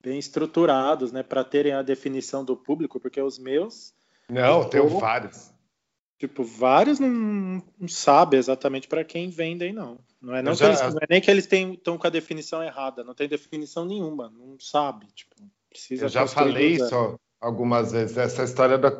bem estruturados, né, para terem a definição do público, porque os meus. Não, tenho vários. Tipo, vários não, não sabem exatamente para quem vendem, não. Não é, não, já... eles, não é nem que eles estão com a definição errada, não tem definição nenhuma, não sabe. Tipo, precisa Eu já falei isso algumas vezes, essa história da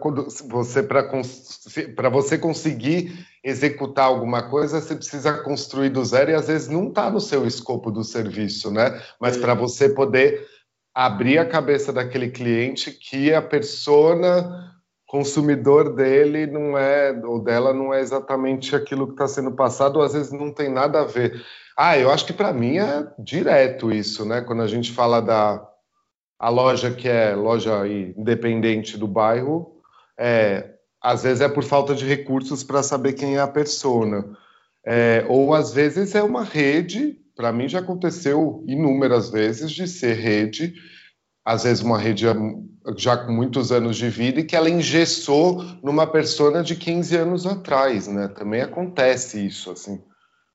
você para você conseguir executar alguma coisa, você precisa construir do zero e às vezes não está no seu escopo do serviço, né? Mas é. para você poder abrir a cabeça daquele cliente que a persona consumidor dele não é, ou dela não é exatamente aquilo que está sendo passado, ou às vezes não tem nada a ver. Ah, eu acho que para mim é direto isso, né? Quando a gente fala da, a loja que é loja independente do bairro, é, às vezes é por falta de recursos para saber quem é a persona. É, ou às vezes é uma rede, para mim já aconteceu inúmeras vezes de ser rede, às vezes uma rede já com muitos anos de vida e que ela engessou numa persona de 15 anos atrás, né? Também acontece isso, assim.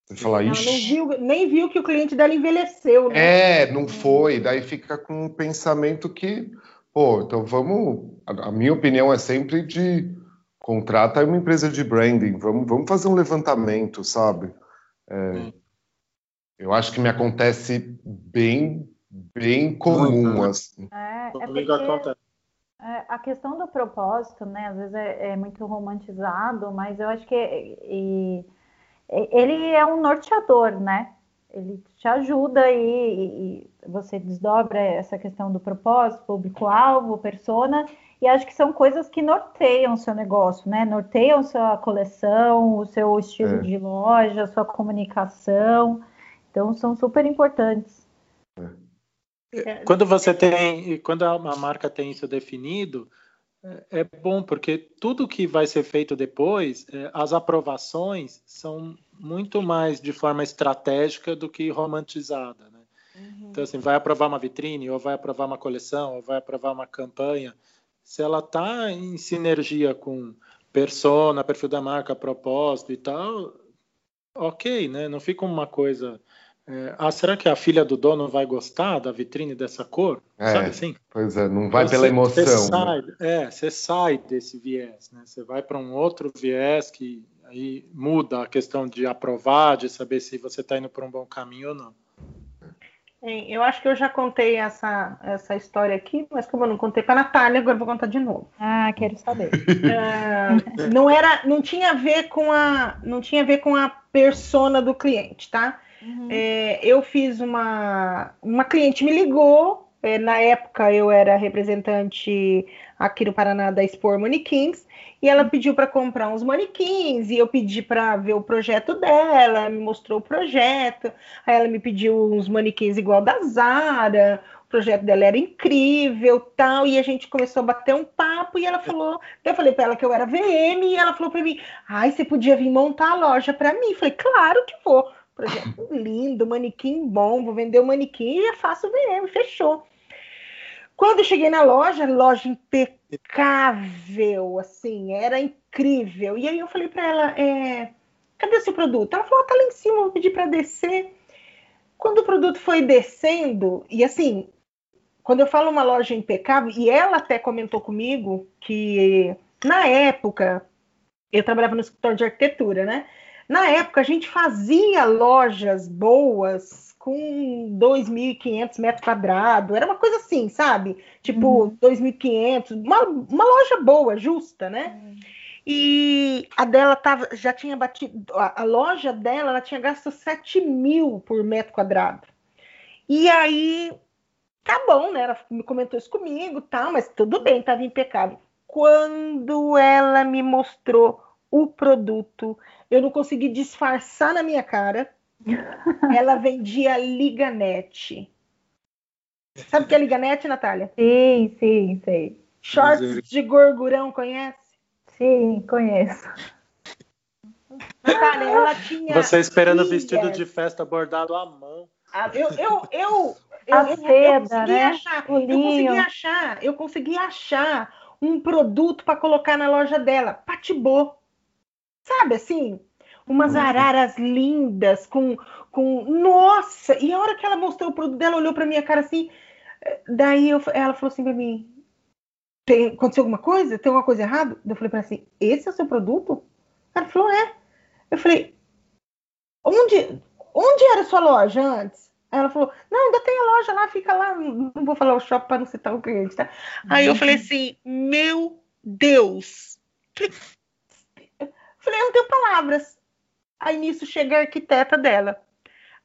Você fala, Ela não viu, nem viu que o cliente dela envelheceu, né? É, não foi. Daí fica com um pensamento que, pô, então vamos. A minha opinião é sempre de contrata uma empresa de branding, vamos, vamos fazer um levantamento, sabe? É, hum. Eu acho que me acontece bem, bem comum, assim. É, é porque... É, a questão do propósito, né, às vezes é, é muito romantizado, mas eu acho que e, ele é um norteador, né? Ele te ajuda e, e você desdobra essa questão do propósito, público-alvo, persona, e acho que são coisas que norteiam o seu negócio, né? Norteiam sua coleção, o seu estilo é. de loja, sua comunicação. Então, são super importantes. É. Quando você tem, quando a marca tem isso definido, é, é bom, porque tudo que vai ser feito depois, é, as aprovações são muito mais de forma estratégica do que romantizada. Né? Uhum. Então, assim, vai aprovar uma vitrine, ou vai aprovar uma coleção, ou vai aprovar uma campanha. Se ela está em sinergia com persona, perfil da marca, propósito e tal, ok, né? Não fica uma coisa é, ah, será que a filha do dono vai gostar da vitrine dessa cor? É, Sabe assim? Pois é, não vai você, pela emoção. Você né? sai, né? É, você sai desse viés, né? Você vai para um outro viés que aí muda a questão de aprovar, de saber se você está indo por um bom caminho ou não. Eu acho que eu já contei essa, essa história aqui, mas como eu não contei para a Natália, agora vou contar de novo. Ah, quero saber. Uh, não era, não tinha a ver com a, não tinha a ver com a persona do cliente, tá? Uhum. É, eu fiz uma. Uma cliente me ligou. É, na época eu era representante aqui no Paraná da Expor Manequins e ela pediu para comprar uns manequins e eu pedi para ver o projeto dela, me mostrou o projeto. Aí ela me pediu uns manequins igual da Zara. O projeto dela era incrível, tal, e a gente começou a bater um papo e ela falou, eu falei para ela que eu era VM e ela falou para mim: "Ai, você podia vir montar a loja para mim?" Eu falei: "Claro que vou." Projeto lindo, manequim bom, vou vender o manequim e faço o VM, fechou. Quando eu cheguei na loja, loja impecável, assim, era incrível. E aí eu falei para ela, é, cadê seu produto? Ela falou, ah, tá lá em cima, vou pedir para descer. Quando o produto foi descendo, e assim, quando eu falo uma loja impecável, e ela até comentou comigo que na época eu trabalhava no escritório de arquitetura, né? Na época, a gente fazia lojas boas com 2.500 metros quadrados, era uma coisa assim, sabe? Tipo, uhum. 2.500, uma, uma loja boa, justa, né? Uhum. E a dela tava, já tinha batido, a, a loja dela, ela tinha gasto 7 mil por metro quadrado. E aí, tá bom, né? Ela comentou isso comigo, tal, mas tudo bem, tava impecável. Quando ela me mostrou o produto, eu não consegui disfarçar na minha cara. Ela vendia Liganete. Sabe o que é Liganete, Natália? Sim, sim, sei. Shorts de gorgurão, conhece? Sim, conheço. Natália, ela tinha. Você esperando o vestido de festa bordado à mão. Ah, eu, eu, eu, eu, a seda, eu consegui né? achar, eu consegui achar, eu consegui achar um produto para colocar na loja dela, patibô. Sabe assim? Umas uhum. araras lindas, com, com. Nossa! E a hora que ela mostrou o produto dela, olhou pra minha cara assim. Eh, daí eu, ela falou assim pra mim: Tem, aconteceu alguma coisa? Tem alguma coisa errada? Eu falei pra ela assim: Esse é o seu produto? Ela falou: É. Eu falei: Onde, onde era a sua loja antes? Ela falou: Não, ainda tem a loja lá, fica lá. Não vou falar o shopping para não citar o cliente, tá? Aí eu falei assim: Meu Deus! Falei, eu não tenho palavras. Aí nisso chega a arquiteta dela.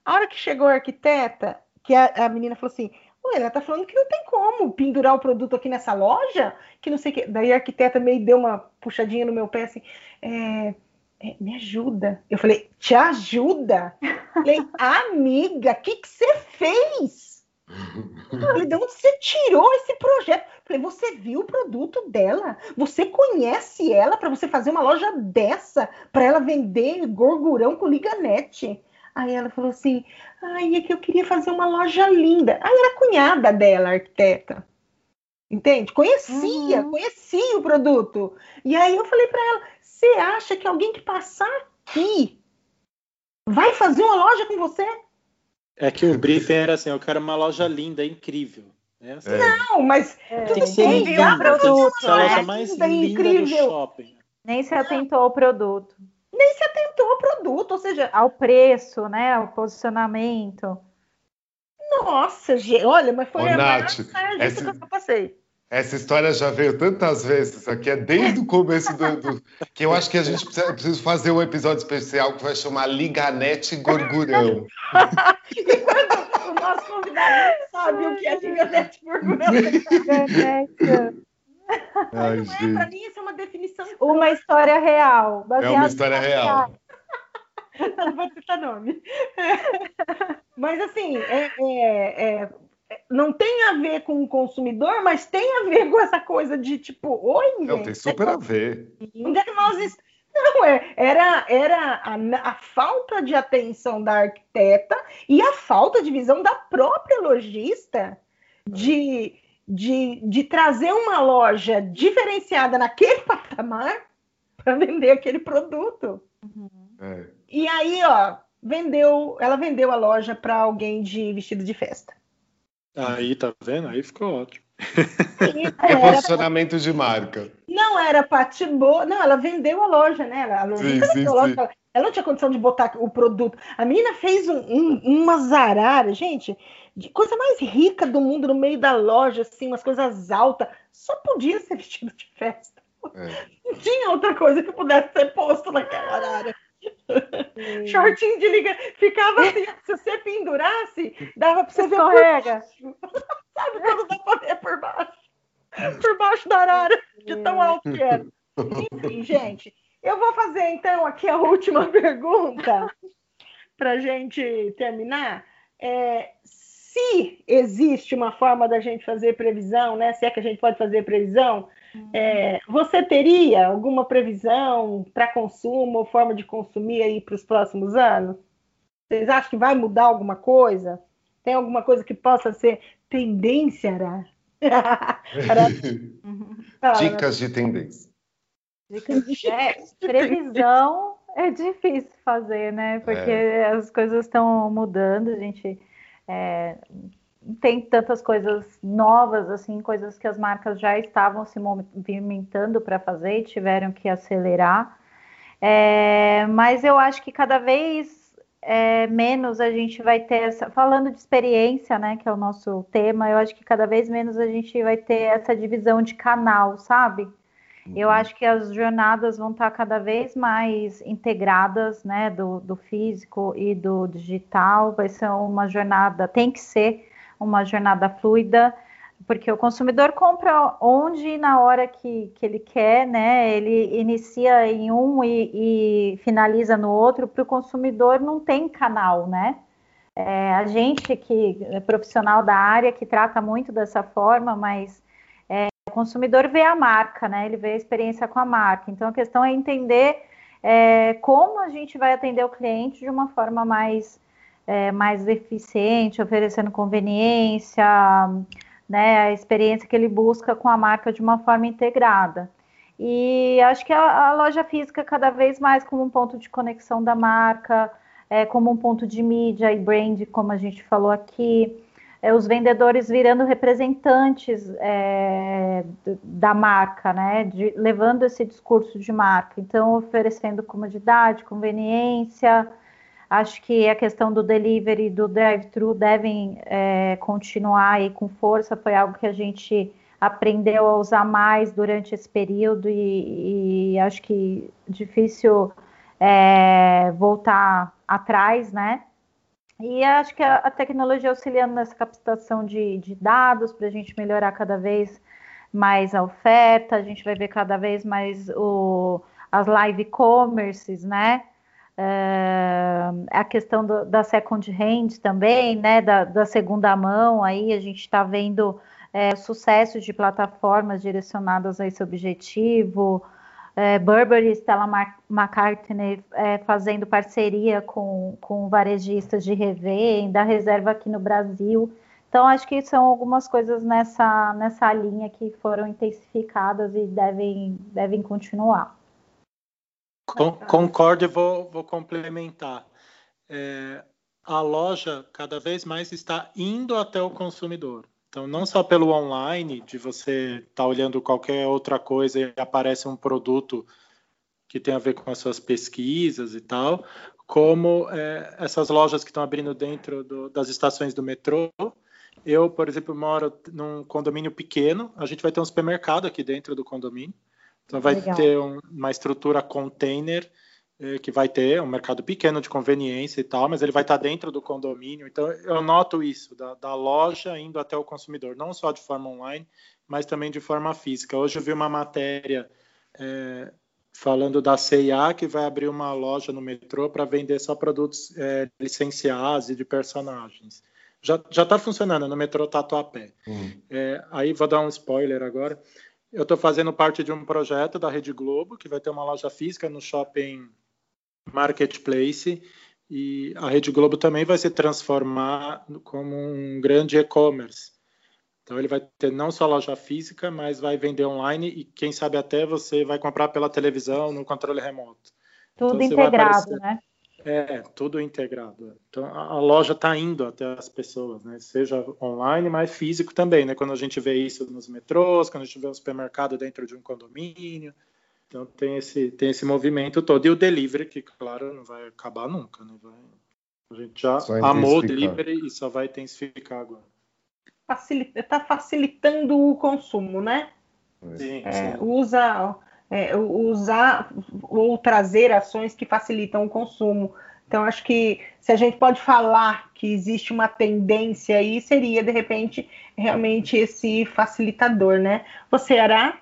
A hora que chegou a arquiteta, que a, a menina falou assim: Ué, ela tá falando que não tem como pendurar o produto aqui nessa loja, que não sei o que. Daí a arquiteta meio deu uma puxadinha no meu pé assim: é, é, me ajuda. Eu falei, te ajuda? falei, amiga, o que você fez? Falei, de onde você tirou esse projeto? Falei, você viu o produto dela? Você conhece ela para você fazer uma loja dessa para ela vender gorgurão com liganete? Aí ela falou assim: ai, é que eu queria fazer uma loja linda. Aí era cunhada dela, arquiteta. Entende? Conhecia, uhum. conhecia o produto. E aí eu falei para ela: você acha que alguém que passar aqui vai fazer uma loja com você? É que o briefing era assim: eu quero uma loja linda, incrível. É assim. Não, mas é. tudo tem bem, viu? Um produto, a loja mais linda incrível. do shopping. Nem se atentou ao produto. Nem se atentou ao produto, ou seja, ao preço, né? Ao posicionamento. Nossa, gente, olha, mas foi Ô, a Nath, maior essa... que eu passei. Essa história já veio tantas vezes aqui, é desde o começo do, do, que eu acho que a gente precisa, precisa, fazer um episódio especial que vai chamar Liganete Gorgurão. e quando o nosso convidado sabe o que é Liganete Gorgurão. Ai, não é, para mim isso é uma definição. Uma história real. É uma história real. Não vou citar nome. Mas assim, é, é, é não tem a ver com o consumidor, mas tem a ver com essa coisa de tipo, oi, Não, tem super a ver. Onde é que nós não, é, era, era a, a, falta de atenção da arquiteta e a falta de visão da própria lojista de, de, de trazer uma loja diferenciada naquele patamar para vender aquele produto. Uhum. É. E aí, ó, vendeu, ela vendeu a loja para alguém de vestido de festa. Aí, tá vendo? Aí ficou ótimo. É posicionamento de marca. Não era Patibô, não, ela vendeu a loja, né? Ela, sim, sim, loja, ela, ela, não tinha condição de botar o produto. A menina fez um, um, uma zarara, gente, de coisa mais rica do mundo no meio da loja, assim, umas coisas altas. Só podia ser vestido de festa. É. Não tinha outra coisa que pudesse ser posto naquela área. Shortinho de liga. Ficava assim, se você pendurasse, dava pra você ver Escorrega. Sabe quando dá pra ver por baixo? Por baixo da arara, de tão alto que era. Enfim, gente, eu vou fazer então aqui a última pergunta pra gente terminar. É, se existe uma forma da gente fazer previsão, né? Se é que a gente pode fazer previsão é, você teria alguma previsão para consumo ou forma de consumir aí para os próximos anos? Vocês acham que vai mudar alguma coisa? Tem alguma coisa que possa ser tendência? Dicas de tendência. Dicas de... É, previsão é difícil fazer, né? Porque é. as coisas estão mudando, a gente é, tem tantas coisas novas, assim, coisas que as marcas já estavam se movimentando para fazer e tiveram que acelerar. É, mas eu acho que cada vez é, menos a gente vai ter essa. Falando de experiência, né, que é o nosso tema, eu acho que cada vez menos a gente vai ter essa divisão de canal, sabe? Eu uhum. acho que as jornadas vão estar cada vez mais integradas, né, do, do físico e do digital. Vai ser uma jornada, tem que ser uma jornada fluida, porque o consumidor compra onde e na hora que, que ele quer, né? Ele inicia em um e, e finaliza no outro. Para o consumidor não tem canal, né? É, a gente que é profissional da área que trata muito dessa forma, mas é, o consumidor vê a marca, né? Ele vê a experiência com a marca. Então a questão é entender é, como a gente vai atender o cliente de uma forma mais é, mais eficiente, oferecendo conveniência, né, a experiência que ele busca com a marca de uma forma integrada. E acho que a, a loja física cada vez mais como um ponto de conexão da marca, é, como um ponto de mídia e brand, como a gente falou aqui, é, os vendedores virando representantes é, da marca, né, de, levando esse discurso de marca, então oferecendo comodidade, conveniência, Acho que a questão do delivery e do drive-thru devem é, continuar aí com força. Foi algo que a gente aprendeu a usar mais durante esse período e, e acho que difícil é, voltar atrás, né? E acho que a, a tecnologia auxiliando nessa captação de, de dados para a gente melhorar cada vez mais a oferta, a gente vai ver cada vez mais o, as live commerces, né? É, a questão do, da second hand também, né, da, da segunda mão, aí a gente está vendo é, sucesso de plataformas direcionadas a esse objetivo, é, Burberry e Stella McCartney é, fazendo parceria com, com varejistas de revenda, reserva aqui no Brasil. Então, acho que são algumas coisas nessa, nessa linha que foram intensificadas e devem, devem continuar. Concordo e vou, vou complementar. É, a loja cada vez mais está indo até o consumidor. Então, não só pelo online, de você estar tá olhando qualquer outra coisa e aparece um produto que tem a ver com as suas pesquisas e tal, como é, essas lojas que estão abrindo dentro do, das estações do metrô. Eu, por exemplo, moro num condomínio pequeno, a gente vai ter um supermercado aqui dentro do condomínio. Então vai Legal. ter um, uma estrutura container eh, que vai ter um mercado pequeno de conveniência e tal, mas ele vai estar dentro do condomínio. Então eu noto isso da, da loja indo até o consumidor, não só de forma online, mas também de forma física. Hoje eu vi uma matéria eh, falando da CIA que vai abrir uma loja no metrô para vender só produtos eh, licenciados e de personagens. Já está funcionando no metrô Tatuapé. Uhum. aí vou dar um spoiler agora. Eu estou fazendo parte de um projeto da Rede Globo, que vai ter uma loja física no shopping Marketplace, e a Rede Globo também vai se transformar como um grande e-commerce. Então ele vai ter não só loja física, mas vai vender online e quem sabe até você vai comprar pela televisão no controle remoto. Tudo então, integrado, né? É, tudo integrado. Então a loja está indo até as pessoas, né? Seja online, mas físico também, né? Quando a gente vê isso nos metrôs, quando a gente vê um supermercado dentro de um condomínio. Então tem esse, tem esse movimento todo. E o delivery, que claro, não vai acabar nunca, né? Vai, a gente já amou o delivery e só vai intensificar agora. Está facilitando o consumo, né? Sim, é, sim. Usa é, usar ou trazer ações que facilitam o consumo. Então, acho que se a gente pode falar que existe uma tendência aí, seria, de repente, realmente esse facilitador, né? Você, Ará?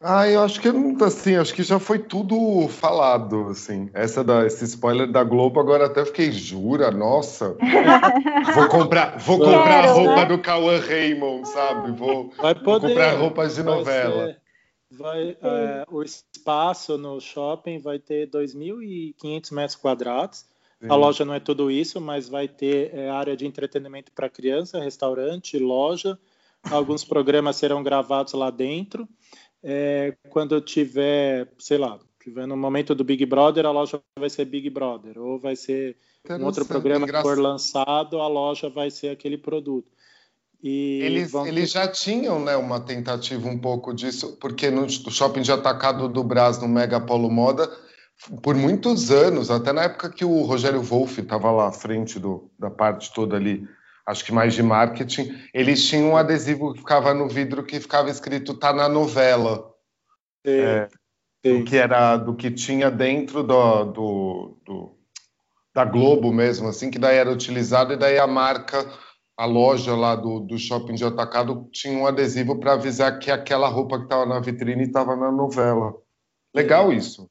Ah, eu acho que assim, acho que já foi tudo falado, assim. Essa da, esse spoiler da Globo, agora até fiquei, jura, nossa. vou comprar, vou comprar Quero, a roupa né? do Cauã Raymond, sabe? Vou, poder, vou comprar roupas de novela. Ser. Vai, é, o espaço no shopping vai ter 2.500 metros quadrados. Sim. A loja não é tudo isso, mas vai ter é, área de entretenimento para criança, restaurante, loja. Alguns programas serão gravados lá dentro. É, quando tiver, sei lá, tiver no momento do Big Brother, a loja vai ser Big Brother. Ou vai ser um outro programa que for lançado, a loja vai ser aquele produto. E eles, vão... eles já tinham né, uma tentativa um pouco disso, porque no shopping de atacado do Brás, no Mega Polo Moda, por muitos anos, até na época que o Rogério Wolff estava lá à frente do, da parte toda ali, acho que mais de marketing, eles tinham um adesivo que ficava no vidro que ficava escrito tá na novela. Sim, é, sim. Do que era do que tinha dentro do, do, do, da Globo mesmo, assim, que daí era utilizado e daí a marca a loja lá do, do shopping de atacado tinha um adesivo para avisar que aquela roupa que estava na vitrine estava na novela. Legal isso.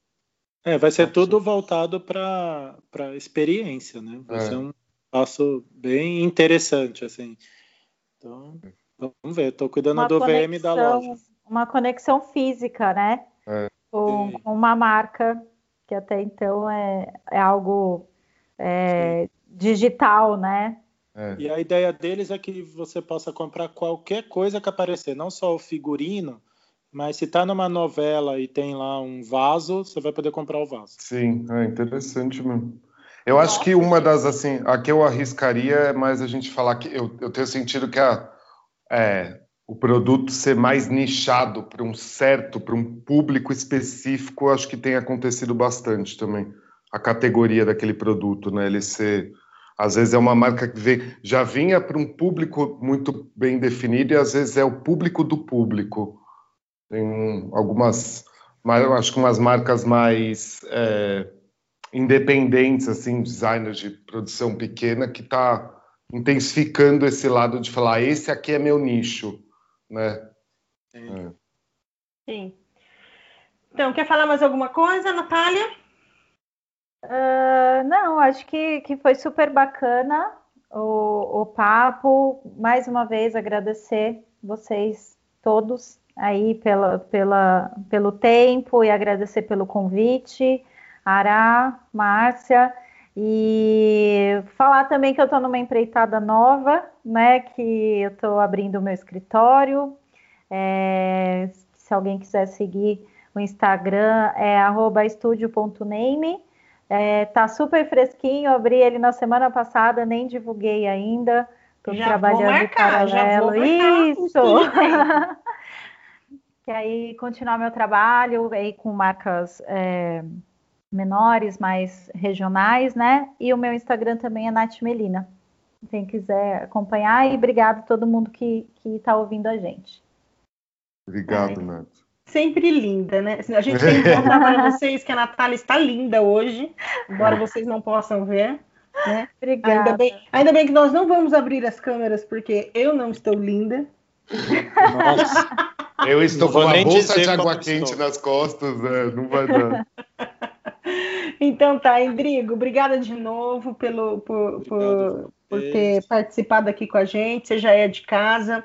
É, vai ser tudo voltado para a experiência, né? Vai é. ser um passo bem interessante, assim. Então, vamos ver. Estou cuidando uma do conexão, VM da loja. Uma conexão física, né? É. Com, com, uma marca que até então é, é algo é, digital, né? É. E a ideia deles é que você possa comprar qualquer coisa que aparecer, não só o figurino, mas se está numa novela e tem lá um vaso, você vai poder comprar o vaso. Sim, é interessante mesmo. Eu acho que uma das, assim, a que eu arriscaria é mais a gente falar que eu, eu tenho sentido que a, é, o produto ser mais nichado para um certo, para um público específico, acho que tem acontecido bastante também. A categoria daquele produto, né? Ele ser às vezes é uma marca que vem, já vinha para um público muito bem definido e às vezes é o público do público. Tem algumas, acho que umas marcas mais é, independentes, assim, designers de produção pequena, que está intensificando esse lado de falar, esse aqui é meu nicho, né? Sim. É. Sim. Então, quer falar mais alguma coisa, Natália? Uh, não, acho que, que foi super bacana o, o papo. Mais uma vez, agradecer vocês todos aí pela, pela, pelo tempo e agradecer pelo convite. Ará, Márcia, e falar também que eu estou numa empreitada nova, né? Que eu estou abrindo o meu escritório. É, se alguém quiser seguir o Instagram, é estúdio.name. É, tá super fresquinho, abri ele na semana passada, nem divulguei ainda. Estou trabalhando marcar, em paralelo. Isso! que aí continuar meu trabalho aí com marcas é, menores, mais regionais, né? E o meu Instagram também é Nath Melina. Quem quiser acompanhar, e obrigado a todo mundo que está ouvindo a gente. Obrigado, Nath. Sempre linda, né? A gente tem que contar para vocês que a Natália está linda hoje, embora vocês não possam ver. Né? Obrigada. Ainda bem, ainda bem que nós não vamos abrir as câmeras, porque eu não estou linda. Nossa. Eu estou com uma bolsa de água quente estou. nas costas, né? não vai dar. Então tá, Endrigo, obrigada de novo pelo, por, por, por ter participado aqui com a gente. Você já é de casa.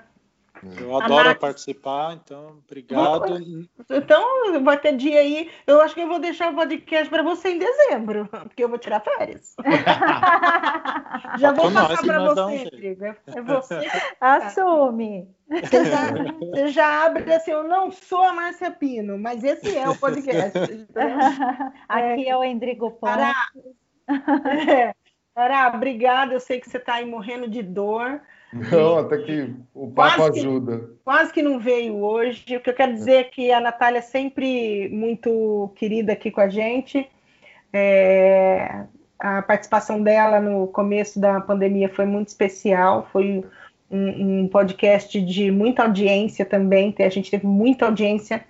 Eu adoro Nath... participar, então obrigado. Então vai ter dia aí. Eu acho que eu vou deixar o podcast para você em dezembro, porque eu vou tirar férias. já vou passar para você, Rodrigo. É você. Assume. Você já, você já, abre assim, eu não sou a Márcia Pino, mas esse é o podcast. Aqui é o Endrigo Pontes. Ará, é. Obrigada. Eu sei que você está aí morrendo de dor. Não, até que o papo quase ajuda. Que, quase que não veio hoje. O que eu quero dizer é que a Natália é sempre muito querida aqui com a gente. É, a participação dela no começo da pandemia foi muito especial. Foi um, um podcast de muita audiência também. A gente teve muita audiência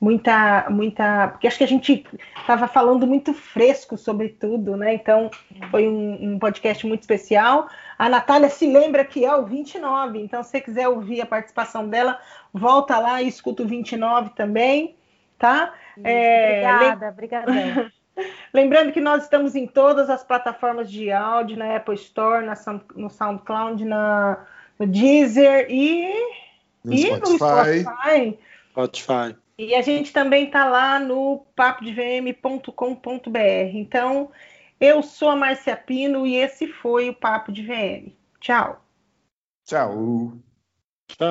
muita, muita, porque acho que a gente estava falando muito fresco sobre tudo, né? Então foi um, um, podcast muito especial. A Natália se lembra que é o 29, então se você quiser ouvir a participação dela, volta lá e escuta o 29 também, tá? É, obrigada, obrigada. Lembrando que nós estamos em todas as plataformas de áudio, na Apple Store, na, no SoundCloud, na, no Deezer e no e Spotify. no Spotify. Spotify. E a gente também está lá no papodevm.com.br. Então, eu sou a Marcia Pino e esse foi o Papo de VM. Tchau. Tchau.